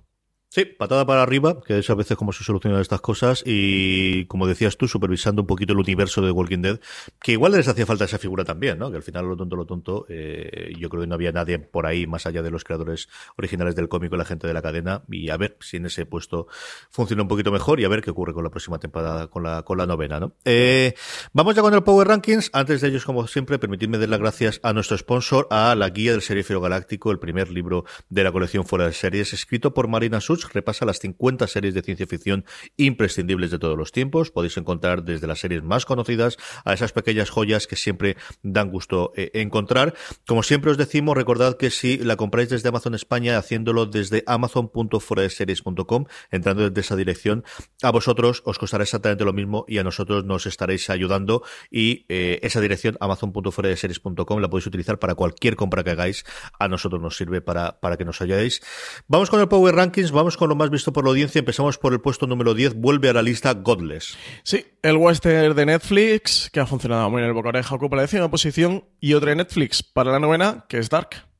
Sí, patada para arriba, que es a veces como se solucionan estas cosas, y como decías tú, supervisando un poquito el universo de Walking Dead, que igual les hacía falta esa figura también, ¿no? Que al final lo tonto, lo tonto, eh, yo creo que no había nadie por ahí más allá de los creadores originales del cómic y la gente de la cadena, y a ver si en ese puesto funciona un poquito mejor y a ver qué ocurre con la próxima temporada, con la, con la novena, ¿no? Eh, vamos ya con el Power Rankings. Antes de ellos, como siempre, permitidme dar las gracias a nuestro sponsor, a la guía del Serie Galáctico, el primer libro de la colección fuera de series, escrito por Marina Repasa las 50 series de ciencia ficción imprescindibles de todos los tiempos. Podéis encontrar desde las series más conocidas a esas pequeñas joyas que siempre dan gusto eh, encontrar. Como siempre os decimos, recordad que si la compráis desde Amazon España, haciéndolo desde amazon.foradeseries.com, entrando desde esa dirección, a vosotros os costará exactamente lo mismo y a nosotros nos estaréis ayudando y eh, esa dirección amazon.foradeseries.com la podéis utilizar para cualquier compra que hagáis. A nosotros nos sirve para, para que nos ayudéis. Vamos con el Power Rankings, vamos con lo más visto por la audiencia. Empezamos por el puesto número 10. Vuelve a la lista Godless. Sí, el western de Netflix, que ha funcionado muy bien el boca oreja, ocupa la décima posición. Y otra de Netflix para la novena, que es Dark.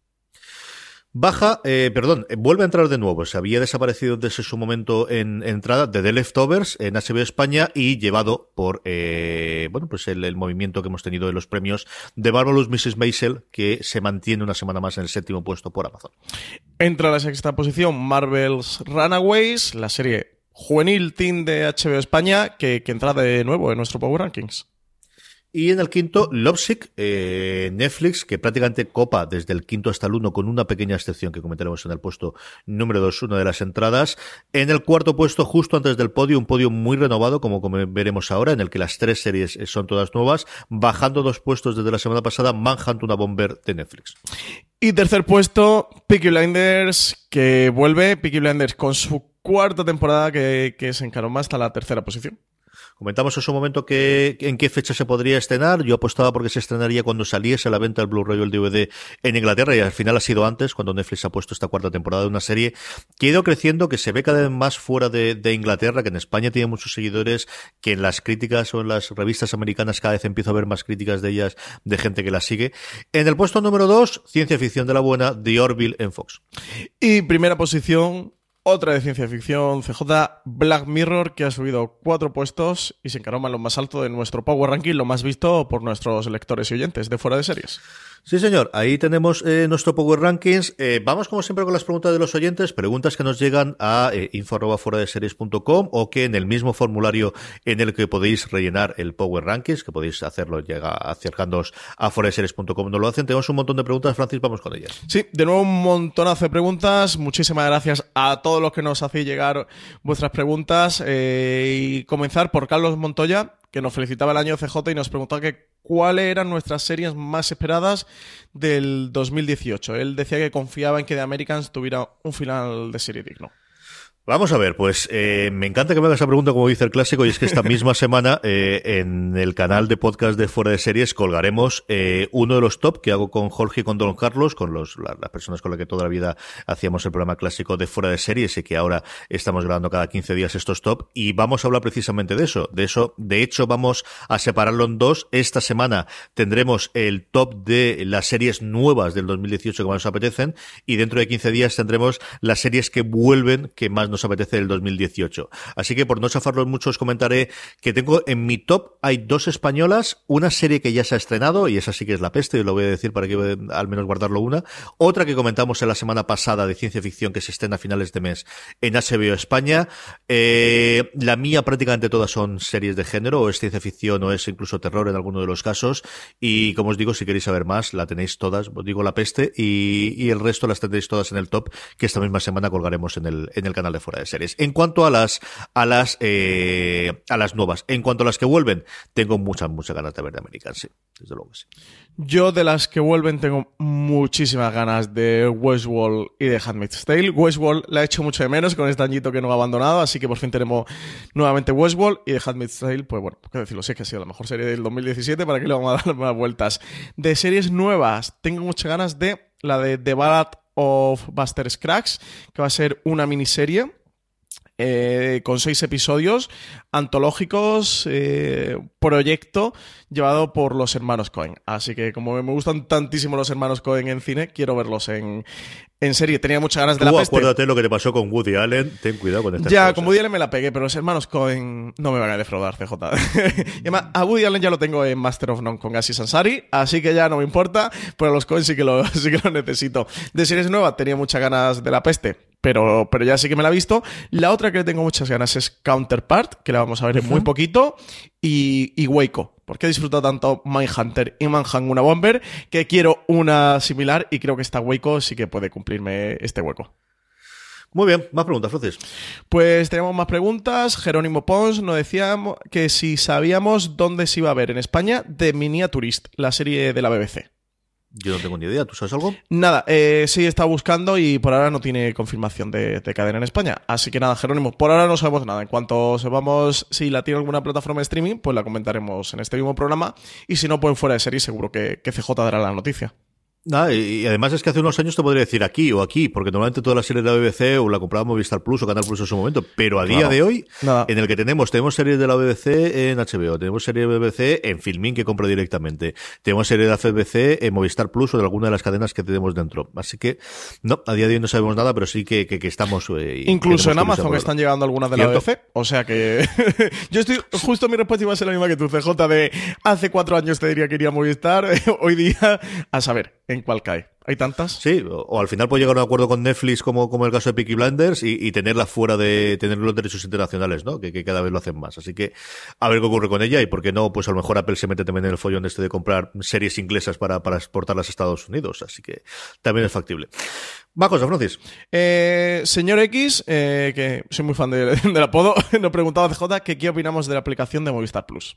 Baja, eh, perdón, eh, vuelve a entrar de nuevo. Se había desaparecido desde su momento en entrada de The Leftovers en HBO España y llevado por, eh, bueno, pues el, movimiento que hemos tenido de los premios de Marvelous Mrs. Maisel, que se mantiene una semana más en el séptimo puesto por Amazon. Entra a la sexta posición Marvel's Runaways, la serie juvenil teen de HBO España, que, que entra de nuevo en nuestro Power Rankings. Y en el quinto, Lovesick, eh, Netflix, que prácticamente copa desde el quinto hasta el uno, con una pequeña excepción que comentaremos en el puesto número dos, una de las entradas. En el cuarto puesto, justo antes del podio, un podio muy renovado, como, veremos ahora, en el que las tres series son todas nuevas, bajando dos puestos desde la semana pasada, Manhunt, una bomber de Netflix. Y tercer puesto, Peaky Blinders, que vuelve, Peaky Blinders con su cuarta temporada que, que se encaró hasta la tercera posición. Comentamos en su momento que, en qué fecha se podría estrenar. Yo apostaba porque se estrenaría cuando saliese a la venta el Blu-ray o el DVD en Inglaterra y al final ha sido antes, cuando Netflix ha puesto esta cuarta temporada de una serie que ha ido creciendo, que se ve cada vez más fuera de, Inglaterra, que en España tiene muchos seguidores, que en las críticas o en las revistas americanas cada vez empiezo a ver más críticas de ellas, de gente que la sigue. En el puesto número dos, ciencia ficción de la buena, The Orville en Fox. Y primera posición, otra de ciencia ficción, CJ Black Mirror, que ha subido cuatro puestos y se encaroma en lo más alto de nuestro Power Ranking, lo más visto por nuestros lectores y oyentes de fuera de series. Sí, señor. Ahí tenemos eh, nuestro Power Rankings. Eh, vamos, como siempre, con las preguntas de los oyentes. Preguntas que nos llegan a eh, info.fuera-de-series.com o que en el mismo formulario en el que podéis rellenar el Power Rankings, que podéis hacerlo llega acercándoos a fuera-de-series.com, no lo hacen. Tenemos un montón de preguntas, Francis, vamos con ellas. Sí, de nuevo un montonazo de preguntas. Muchísimas gracias a todos los que nos hacéis llegar vuestras preguntas. Eh, y comenzar por Carlos Montoya, que nos felicitaba el año CJ y nos preguntaba que cuáles eran nuestras series más esperadas del 2018. Él decía que confiaba en que The Americans tuviera un final de serie digno. Vamos a ver, pues eh, me encanta que me hagas esa pregunta como dice el clásico y es que esta misma semana eh, en el canal de podcast de Fuera de Series colgaremos eh, uno de los top que hago con Jorge y con Don Carlos, con los, las personas con las que toda la vida hacíamos el programa clásico de Fuera de Series y que ahora estamos grabando cada 15 días estos top y vamos a hablar precisamente de eso, de eso, de hecho vamos a separarlo en dos. Esta semana tendremos el top de las series nuevas del 2018 que más nos apetecen y dentro de 15 días tendremos las series que vuelven que más nos apetece del 2018. Así que por no chafarlos mucho os comentaré que tengo en mi top hay dos españolas, una serie que ya se ha estrenado y esa sí que es La Peste, y lo voy a decir para que al menos guardarlo una, otra que comentamos en la semana pasada de ciencia ficción que se estrena a finales de mes en HBO España. Eh, la mía prácticamente todas son series de género, o es ciencia ficción o es incluso terror en alguno de los casos y como os digo, si queréis saber más, la tenéis todas, os digo La Peste y, y el resto las tendréis todas en el top que esta misma semana colgaremos en el, en el canal de fuera de series. En cuanto a las a las eh, a las nuevas, en cuanto a las que vuelven, tengo muchas muchas ganas de ver de American, sí, desde luego sí. Yo de las que vuelven tengo muchísimas ganas de Westworld y de Handmaid's Tale. Westworld la he hecho mucho de menos con este añito que no ha abandonado, así que por fin tenemos nuevamente Westworld y de Handmaid's Tale, pues bueno, qué decirlo, sí que ha sido la mejor serie del 2017, ¿para que le vamos a dar más vueltas? De series nuevas, tengo muchas ganas de la de The Ballad of Buster Scruggs, que va a ser una miniserie eh, con seis episodios antológicos, eh, proyecto llevado por los hermanos Cohen. Así que como me gustan tantísimo los hermanos Cohen en cine, quiero verlos en, en serie. Tenía muchas ganas de la peste. acuérdate lo que te pasó con Woody Allen. Ten cuidado con esta Ya, con Woody Allen me la pegué, pero los hermanos Cohen no me van a defraudar, CJ. y además, a Woody Allen ya lo tengo en Master of None con Gassi Sansari, así que ya no me importa, pero los Cohen sí que lo, sí que lo necesito. De series nuevas tenía muchas ganas de la peste pero, pero ya sí que me la he visto. La otra que le tengo muchas ganas es Counterpart, que la vamos a ver en muy poquito, y, y Waco. Porque he disfrutado tanto Mindhunter y Manhunt una Bomber que quiero una similar y creo que esta Waco sí que puede cumplirme este hueco. Muy bien, más preguntas, Francis. Pues tenemos más preguntas. Jerónimo Pons nos decía que si sabíamos dónde se iba a ver en España The Miniaturist, la serie de la BBC. Yo no tengo ni idea, ¿tú sabes algo? Nada, eh, sí está buscando y por ahora no tiene confirmación de, cadena en España. Así que nada, Jerónimo, por ahora no sabemos nada. En cuanto sepamos si la tiene alguna plataforma de streaming, pues la comentaremos en este mismo programa. Y si no, pues fuera de serie, seguro que, que CJ dará la noticia. Nada, y además es que hace unos años te podría decir aquí o aquí, porque normalmente todas las series de la BBC o la comprábamos Movistar Plus o Canal Plus en su momento, pero a día de hoy, en el que tenemos, tenemos series de la BBC en HBO, tenemos series de BBC en Filmin que compro directamente, tenemos series de la BBC en Movistar Plus o de alguna de las cadenas que tenemos dentro. Así que, no, a día de hoy no sabemos nada, pero sí que, que, estamos... Eh, Incluso en Amazon están llegando algunas de la BBC, o sea que... Yo estoy, justo mi respuesta iba a ser la misma que tu CJ de hace cuatro años te diría que iría a Movistar, hoy día, a saber en cuál cae. ¿Hay tantas? Sí, o, al final puede llegar a un acuerdo con Netflix como, como el caso de Peaky Blinders y, tenerla fuera de tener los derechos internacionales, ¿no? Que, cada vez lo hacen más. Así que a ver qué ocurre con ella y por qué no, pues a lo mejor Apple se mete también en el follón este de comprar series inglesas para, para exportarlas a Estados Unidos. Así que también es factible. Más cosa, Francis. Eh, señor X, eh, que soy muy fan del apodo, nos preguntaba CJ que qué opinamos de la aplicación de Movistar Plus.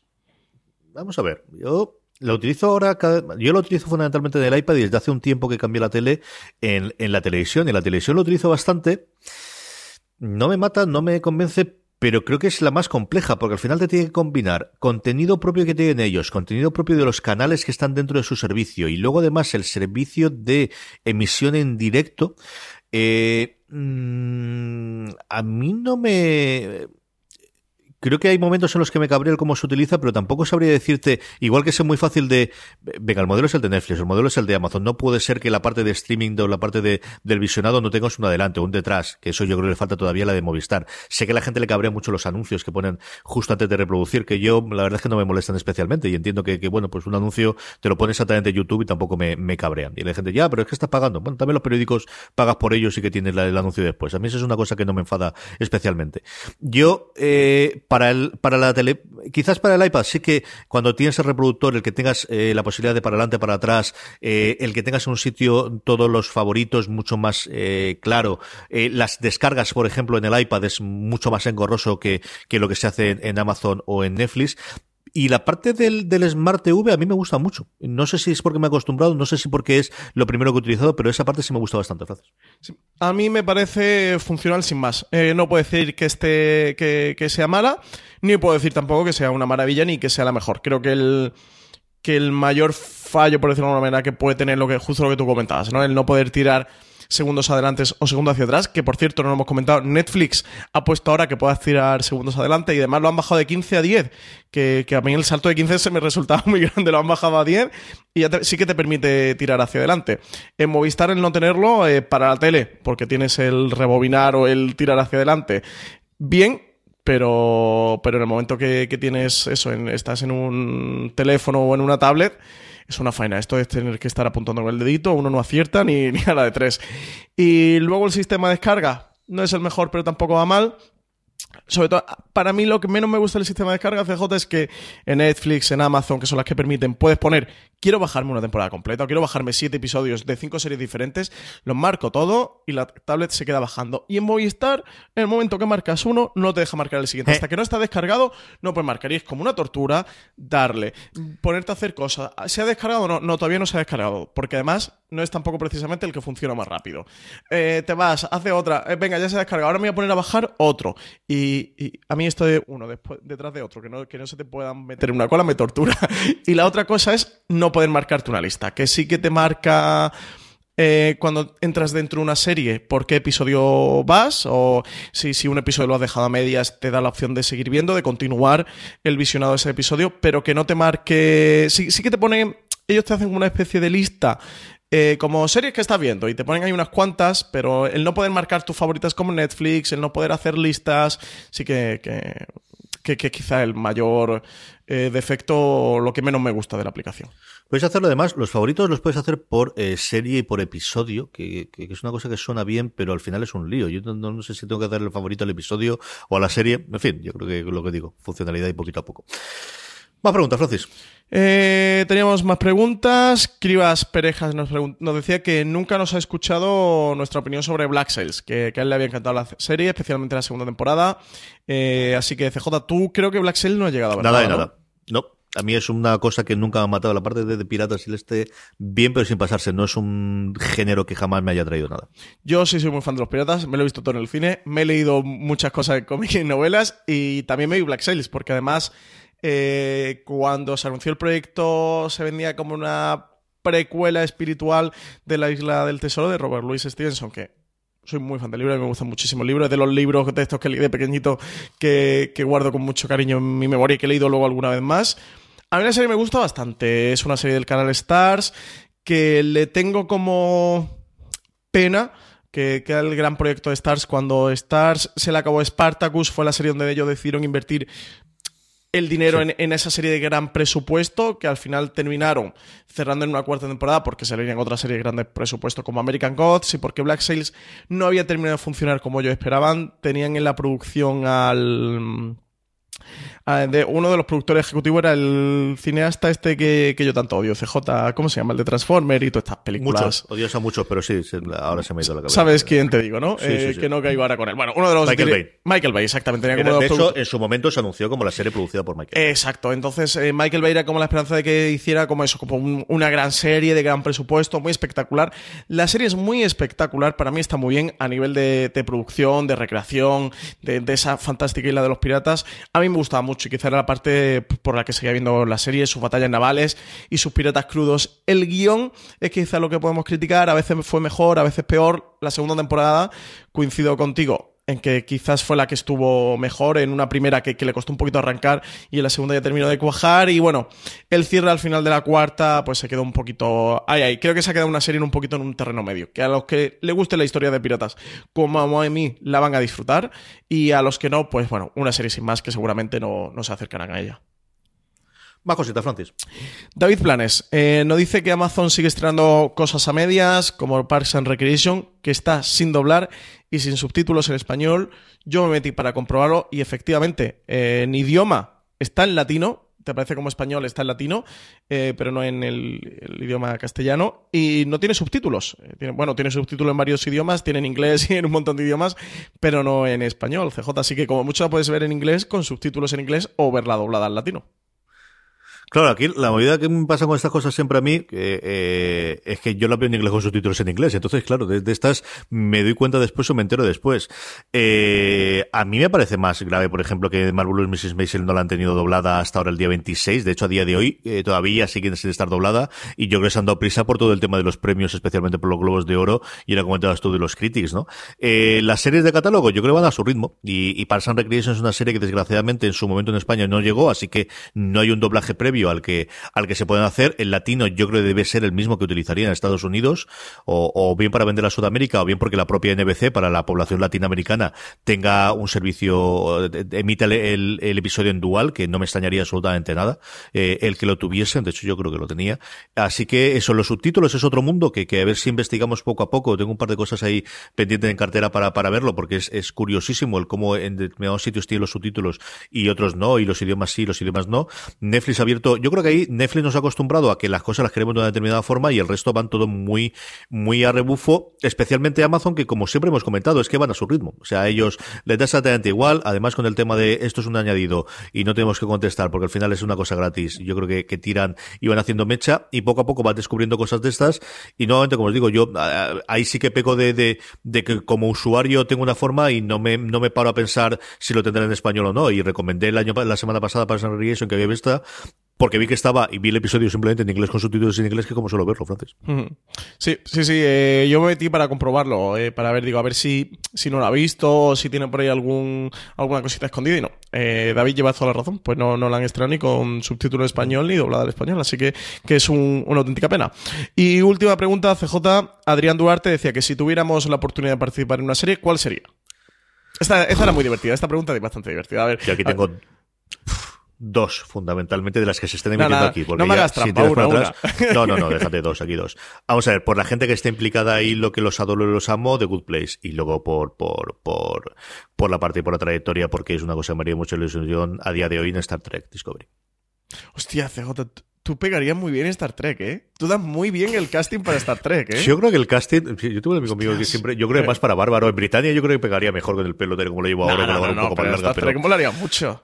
Vamos a ver, yo lo utilizo ahora, yo lo utilizo fundamentalmente en el iPad y desde hace un tiempo que cambié la tele en, en la televisión. Y la televisión lo utilizo bastante. No me mata, no me convence, pero creo que es la más compleja, porque al final te tiene que combinar contenido propio que tienen ellos, contenido propio de los canales que están dentro de su servicio, y luego además el servicio de emisión en directo. Eh, mm, a mí no me creo que hay momentos en los que me cabrea el cómo se utiliza, pero tampoco sabría decirte, igual que es muy fácil de, venga, el modelo es el de Netflix, el modelo es el de Amazon, no puede ser que la parte de streaming o la parte de, del visionado no tengas un adelante o un detrás, que eso yo creo que le falta todavía la de Movistar. Sé que a la gente le cabrea mucho los anuncios que ponen justo antes de reproducir, que yo la verdad es que no me molestan especialmente y entiendo que, bueno, pues un anuncio te lo pone exactamente YouTube y tampoco me, me cabrean. Y la gente, ya, pero es que estás pagando. Bueno, también los periódicos pagas por ellos y que tienes el anuncio después. A mí eso es una cosa que no me enfada especialmente. Yo, eh, para el, para la tele, quizás para el iPad sí que cuando tienes el reproductor, el que tengas eh, la posibilidad de para adelante, para atrás, eh, el que tengas en un sitio todos los favoritos mucho más eh, claro, las descargas, por ejemplo, en el iPad es mucho más engorroso que, que lo que se hace en Amazon o en Netflix. Y la parte del, del Smart TV a mí me gusta mucho. No sé si es porque me he acostumbrado, no sé si porque es lo primero que he utilizado, pero esa parte sí me gusta bastante, Francis. A mí me parece funcional sin más. Eh, no puedo decir que, esté, que, que sea mala, ni puedo decir tampoco que sea una maravilla ni que sea la mejor. Creo que el que el mayor fallo, por decirlo de alguna manera, que puede tener lo que justo lo que tú comentabas, ¿no? El no poder tirar segundos adelante o segundos hacia atrás, que por cierto no lo hemos comentado, Netflix ha puesto ahora que puedas tirar segundos adelante y además lo han bajado de 15 a 10, que, a mí el salto de 15 se me resultaba muy grande, lo han bajado a 10 y ya sí que te permite tirar hacia adelante. En Movistar el no tenerlo eh, para la tele, porque tienes el rebobinar o el tirar hacia adelante, bien, pero, pero en el momento que, tienes eso, estás en un teléfono o en una tablet, es una faena. Esto es tener que estar apuntando con el dedito, uno no acierta ni, ni a la de tres. Y luego el sistema de descarga no es el mejor, pero tampoco va mal sobre todo, para mí lo que menos me gusta del sistema de descarga CJ es que en Netflix, en Amazon, que son las que permiten, puedes poner, quiero bajarme una temporada completa o quiero bajarme siete episodios de cinco series diferentes, los marco todo y la tablet se queda bajando. Y en Movistar, en el momento que marcas uno, no te deja marcar el siguiente. Eh. Hasta que no está descargado, no puedes marcar. Y es como una tortura darle, ponerte a hacer cosas. ¿Se ha descargado o no? No, todavía no se ha descargado. Porque además no es tampoco precisamente el que funciona más rápido. Eh, te vas, hace otra, eh, venga, ya se ha descargado, ahora me voy a poner a bajar otro. Y, a mí esto de uno después, detrás de otro, que no, que no se te puedan meter en una cola, me tortura. y la otra cosa es no poder marcarte una lista, que sí que te marca... Eh, cuando entras dentro de una serie, por qué episodio vas, o si, si un episodio lo has dejado a medias, te da la opción de seguir viendo, de continuar el visionado de ese episodio, pero que no te marque. Sí, sí que te pone. Ellos te hacen una especie de lista eh, como series que estás viendo y te ponen ahí unas cuantas, pero el no poder marcar tus favoritas como Netflix, el no poder hacer listas, sí que, que, quizá el mayor eh, defecto, lo que menos me gusta de la aplicación. Puedes hacerlo además, los favoritos los puedes hacer por eh, serie y por episodio, que, es una cosa que suena bien, pero al final es un lío. Yo no, sé si tengo que hacer el favorito al episodio o a la serie. En fin, yo creo que lo que digo, funcionalidad y poquito a poco. Más preguntas, Francis. Eh, teníamos más preguntas. Cribas Perejas nos, decía que nunca nos ha escuchado nuestra opinión sobre Black Sails, que, a él le había encantado la serie, especialmente la segunda temporada. Eh, así que, CJ, tú creo que Black Sails no ha llegado a ver. Nada de nada. No. A mí es una cosa que nunca me ha matado. La parte de, Piratas y este bien, pero sin pasarse. No es un género que jamás me haya traído nada. Yo sí soy muy fan de los piratas. Me lo he visto todo en el cine. Me he leído muchas cosas de cómics y novelas. Y también me vi Black Sails, porque además eh, cuando se anunció el proyecto se vendía como una precuela espiritual de la Isla del Tesoro de Robert Louis Stevenson, que soy muy fan del libro, me gusta muchísimo el libro, es de los libros de estos que leí de pequeñito que, guardo con mucho cariño en mi memoria y que he leído luego alguna vez más. A mí la serie me gusta bastante, es una serie del canal Stars que le tengo como pena que, que el gran proyecto de Stars cuando Stars se le acabó Spartacus, fue la serie donde ellos decidieron invertir el dinero en, en, esa serie de gran presupuesto, que al final terminaron cerrando en una cuarta temporada porque se en otra serie de grandes presupuesto como American Gods y porque Black Sails no había terminado de funcionar como ellos esperaban. Tenían en la producción al de, uno de los productores ejecutivos era el cineasta este que, yo tanto odio, CJ, ¿cómo se llama? El de Transformer y todas estas películas. Muchos, odios a muchos, pero sí, ahora se me ha ido la cabeza. ¿Sabes quién te digo, no? Eh, que no caigo ahora con él. Bueno, uno de los... Michael Bay. Michael Bay, exactamente. de hecho, en su momento se anunció como la serie producida por Michael Bay. Exacto, entonces eh, Michael Bay era como la esperanza de que hiciera como eso, como una gran serie de gran presupuesto, muy espectacular. La serie es muy espectacular, para mí está muy bien a nivel de, producción, de recreación, de, de esa fantástica isla de los piratas. A mí me gustaba mucho y quizá era la parte por la que seguía viendo la serie, sus batallas navales y sus piratas crudos. El guion es quizá lo que podemos criticar, a veces fue mejor, a veces peor. La segunda temporada, coincido contigo, en que quizás fue la que estuvo mejor, en una primera que, le costó un poquito arrancar y en la segunda ya terminó de cuajar y bueno, el cierre al final de la cuarta pues se quedó un poquito... Ay, ay, creo que se ha quedado una serie en un poquito en un terreno medio, que a los que le guste la historia de piratas como a mí la van a disfrutar y a los que no, pues bueno, una serie sin más que seguramente no, no se acercarán a ella. Más cositas, Francis. David Planes eh, nos dice que Amazon sigue estrenando cosas a medias, como Parks and Recreation, que está sin doblar y sin subtítulos en español. Yo me metí para comprobarlo y efectivamente, eh, en idioma está en latino, te parece como español, está en latino, eh, pero no en el, idioma castellano. Y no tiene subtítulos. Tiene, bueno, tiene subtítulos en varios idiomas, tiene en inglés y en un montón de idiomas, pero no en español, CJ. Así que como mucho la puedes ver en inglés, con subtítulos en inglés o verla doblada en latino. Claro, aquí la movida que me pasa con estas cosas siempre a mí eh, es que yo la veo en inglés con subtítulos en inglés. Entonces, claro, de, estas me doy cuenta después o me entero después. Eh, a mí me parece más grave, por ejemplo, que Marvelous Mrs. Maisel no la han tenido doblada hasta ahora el día 26. De hecho, a día de hoy eh, todavía siguen sin estar doblada. Y yo creo que se han dado prisa por todo el tema de los premios, especialmente por los Globos de Oro. Y era comentabas tú de los critics, ¿no? Las series de catálogo yo creo que van a su ritmo. Y, y Parks and Recreation es una serie que desgraciadamente en su momento en España no llegó, así que no hay un doblaje previo al que, al que se pueden hacer. El latino yo creo que debe ser el mismo que utilizaría en Estados Unidos, o, bien para vender a Sudamérica, o bien porque la propia NBC para la población latinoamericana tenga un servicio, emita el, episodio en dual, que no me extrañaría absolutamente nada, eh, el que lo tuviesen, de hecho yo creo que lo tenía. Así que eso, los subtítulos es otro mundo que, a ver si investigamos poco a poco. Tengo un par de cosas ahí pendientes en cartera para, para verlo, porque es, es curiosísimo el cómo en determinados sitios tiene los subtítulos y otros no, y los idiomas sí, los idiomas no. Netflix ha abierto, yo creo que ahí Netflix nos ha acostumbrado a que las cosas las queremos de una determinada forma y el resto van todo muy, muy a rebufo, especialmente Amazon, que como siempre hemos comentado, es que van a su ritmo. O sea, a ellos les da exactamente igual, además con el tema de esto es un añadido y no tenemos que contestar porque al final es una cosa gratis. Yo creo que, tiran y van haciendo mecha y poco a poco van descubriendo cosas de estas y nuevamente, como os digo, yo ahí sí que peco de, de, de que como usuario tengo una forma y no me, no me paro a pensar si lo tendrán en español o no y recomendé el año, la semana pasada para San Recreation que había visto porque vi que estaba y vi el episodio simplemente en inglés con subtítulos en inglés que como suelo verlo, Francis. Sí, sí, sí. Eh, yo me metí para comprobarlo, eh, para ver, digo, a ver si, si no lo ha visto o si tiene por ahí algún, alguna cosita escondida y no. Eh, David lleva toda la razón, pues no, no la han estrenado ni con subtítulo en español ni doblada en español, así que, que es una auténtica pena. Y última pregunta, CJ, Adrián Duarte decía que si tuviéramos la oportunidad de participar en una serie, ¿cuál sería? Esta, esta era muy divertida, esta pregunta es bastante divertida. A ver, y aquí tengo dos, fundamentalmente, de las que se estén emitiendo aquí. Porque no me hagas trampa, una, No, no, no, déjate dos, aquí dos. Vamos a ver, por la gente que está implicada ahí, lo que los adoro y los amo, The Good Place. Y luego por, por, por, por la parte y por la trayectoria, porque es una cosa que me haría mucha ilusión a día de hoy en Star Trek Discovery. Hostia, CJ, tú pegarías muy bien Star Trek, ¿eh? Tú das muy bien el casting para Star Trek, ¿eh? Yo creo que el casting, yo tuve un amigo mío que siempre, yo creo que más para Bárbaro. En Britannia yo creo que pegaría mejor con el pelo de como lo llevo ahora, no, no, un poco más larga. Star Trek molaría mucho.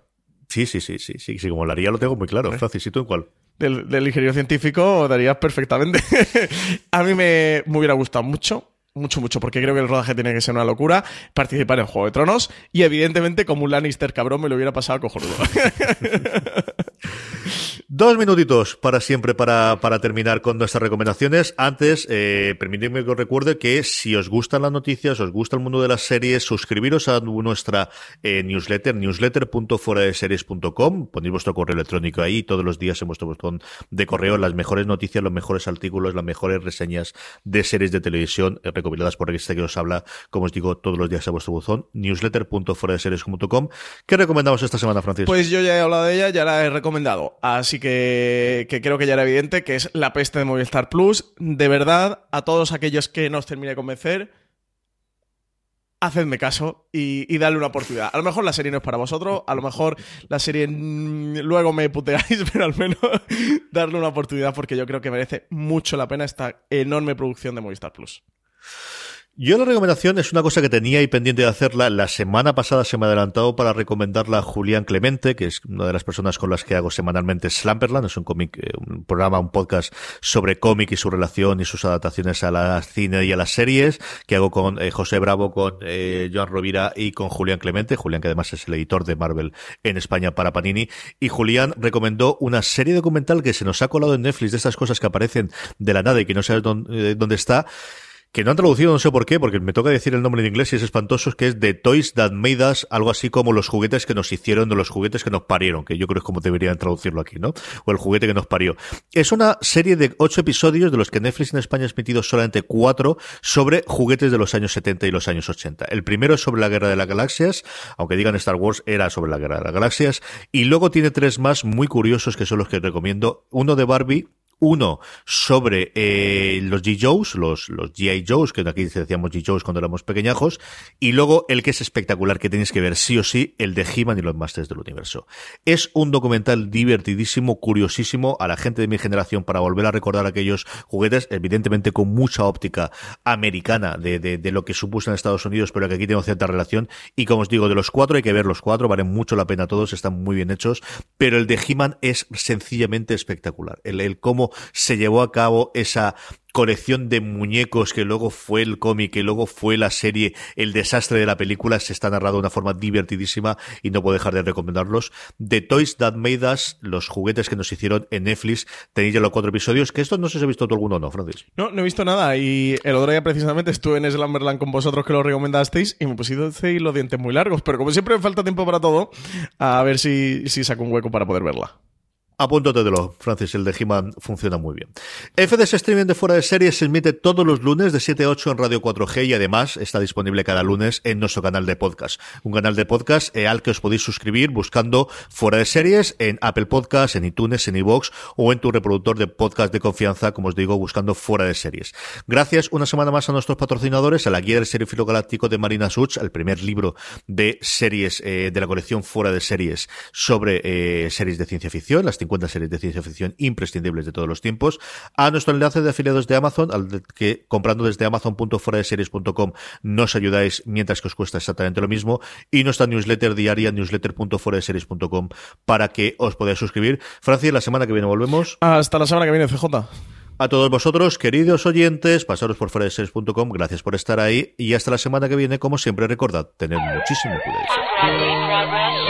Sí, sí, sí, sí, sí, sí, como la haría lo tengo muy claro. Francis, ¿y tú en cuál? Del, del ingeniero científico darías perfectamente. a mí me, me hubiera gustado mucho mucho, mucho, porque creo que el rodaje tiene que ser una locura, participar en Juego de Tronos y evidentemente como un Lannister cabrón me lo hubiera pasado cojonudo. Dos minutitos para siempre para, para terminar con nuestras recomendaciones. Antes, eh, permitidme que os recuerde que si os gustan las noticias, os gusta el mundo de las series, suscribiros a nuestra eh, newsletter, newsletter.foradeseries.com. Ponéis vuestro correo electrónico ahí todos los días en vuestro botón de correo las mejores noticias, los mejores artículos, las mejores reseñas de series de televisión eh, recopiladas por este que os habla, como os digo, todos los días a vuestro buzón. newsletter.foradeseries.com. ¿Qué recomendamos esta semana, Francisco? Pues yo ya he hablado de ella, ya la he recomendado. Así que, creo que ya era evidente que es la peste de Movistar Plus. De verdad, a todos aquellos que no os termine de convencer, hacedme caso y, y una oportunidad. A lo mejor la serie no es para vosotros, a lo mejor la serie mm, luego me puteáis, pero al menos darle una oportunidad porque yo creo que merece mucho la pena esta enorme producción de Movistar Plus. Yo la recomendación es una cosa que tenía ahí pendiente de hacerla. La semana pasada se me ha adelantado para recomendarla a Julián Clemente, que es una de las personas con las que hago semanalmente Slamperland. Es un cómic, eh, un programa, un podcast sobre cómic y su relación y sus adaptaciones a la cine y a las series, que hago con eh, José Bravo, con eh, Joan Rovira y con Julián Clemente. Julián, que además es el editor de Marvel en España para Panini. Y Julián recomendó una serie documental que se nos ha colado en Netflix de estas cosas que aparecen de la nada y que no sabes dónde, dónde está que no han traducido, no sé por qué, porque me toca decir el nombre en inglés y es espantoso, que es The Toys That Made Us, algo así como los juguetes que nos hicieron, o los juguetes que nos parieron, que yo creo que es como deberían traducirlo aquí, ¿no? O el juguete que nos parió. Es una serie de ocho episodios, de los que Netflix en España ha emitido solamente cuatro, sobre juguetes de los años 70 y los años 80. El primero es sobre la Guerra de las Galaxias, aunque digan Star Wars, era sobre la Guerra de las Galaxias, y luego tiene tres más muy curiosos que son los que recomiendo. Uno de Barbie, uno sobre eh, los G. Joes, los, G.I. Joes, que aquí decíamos G. Joes cuando éramos pequeñajos, y luego el que es espectacular, que tenéis que ver sí o sí, el de He-Man y los Masters del Universo. Es un documental divertidísimo, curiosísimo, a la gente de mi generación para volver a recordar aquellos juguetes, evidentemente con mucha óptica americana de, de, lo que supuso en Estados Unidos, pero que aquí tengo cierta relación, y como os digo, de los cuatro hay que ver los cuatro, valen mucho la pena todos, están muy bien hechos, pero el de He-Man es sencillamente espectacular. El cómo se llevó a cabo esa colección de muñecos que luego fue el cómic, que luego fue la serie, el desastre de la película, se está narrado de una forma divertidísima y no puedo dejar de recomendarlos. The Toys That Made Us, los juguetes que nos hicieron en Netflix, tenéis ya los cuatro episodios, que esto no sé si ha visto todo alguno o no, Francis. No, no he visto nada y el otro día precisamente estuve en Slamberland con vosotros que lo recomendasteis y me pusiste los dientes muy largos, pero como siempre me falta tiempo para todo, a ver si, si saco un hueco para poder verla. Apúntatelo, Francis, el de He-Man funciona muy bien. FDS Streaming de Fuera de Series se emite todos los lunes de 7 a 8 en Radio 4G y además está disponible cada lunes en nuestro canal de podcast. Un canal de podcast eh, al que os podéis suscribir buscando Fuera de Series en Apple Podcasts, en iTunes, en iVoox o en tu reproductor de podcast de confianza, como os digo, buscando Fuera de Series. Gracias una semana más a nuestros patrocinadores, a la guía del Seriefilo Galáctico de Marina Such, el primer libro de series de la colección Fuera de Series sobre eh, series de ciencia ficción, las cuenta series de ciencia ficción imprescindibles de todos los tiempos, a nuestro enlace de afiliados de Amazon, al que comprando desde amazon.foradeseries.com nos ayudáis mientras que os cuesta exactamente lo mismo, y nuestra newsletter diaria, newsletter.foradeseries.com, para que os podáis suscribir. Francia, la semana que viene volvemos. Hasta la semana que viene, CJ. A todos vosotros, queridos oyentes, pasaros por foradeseries.com, gracias por estar ahí y hasta la semana que viene, como siempre, recordad, tened muchísimo cuidado.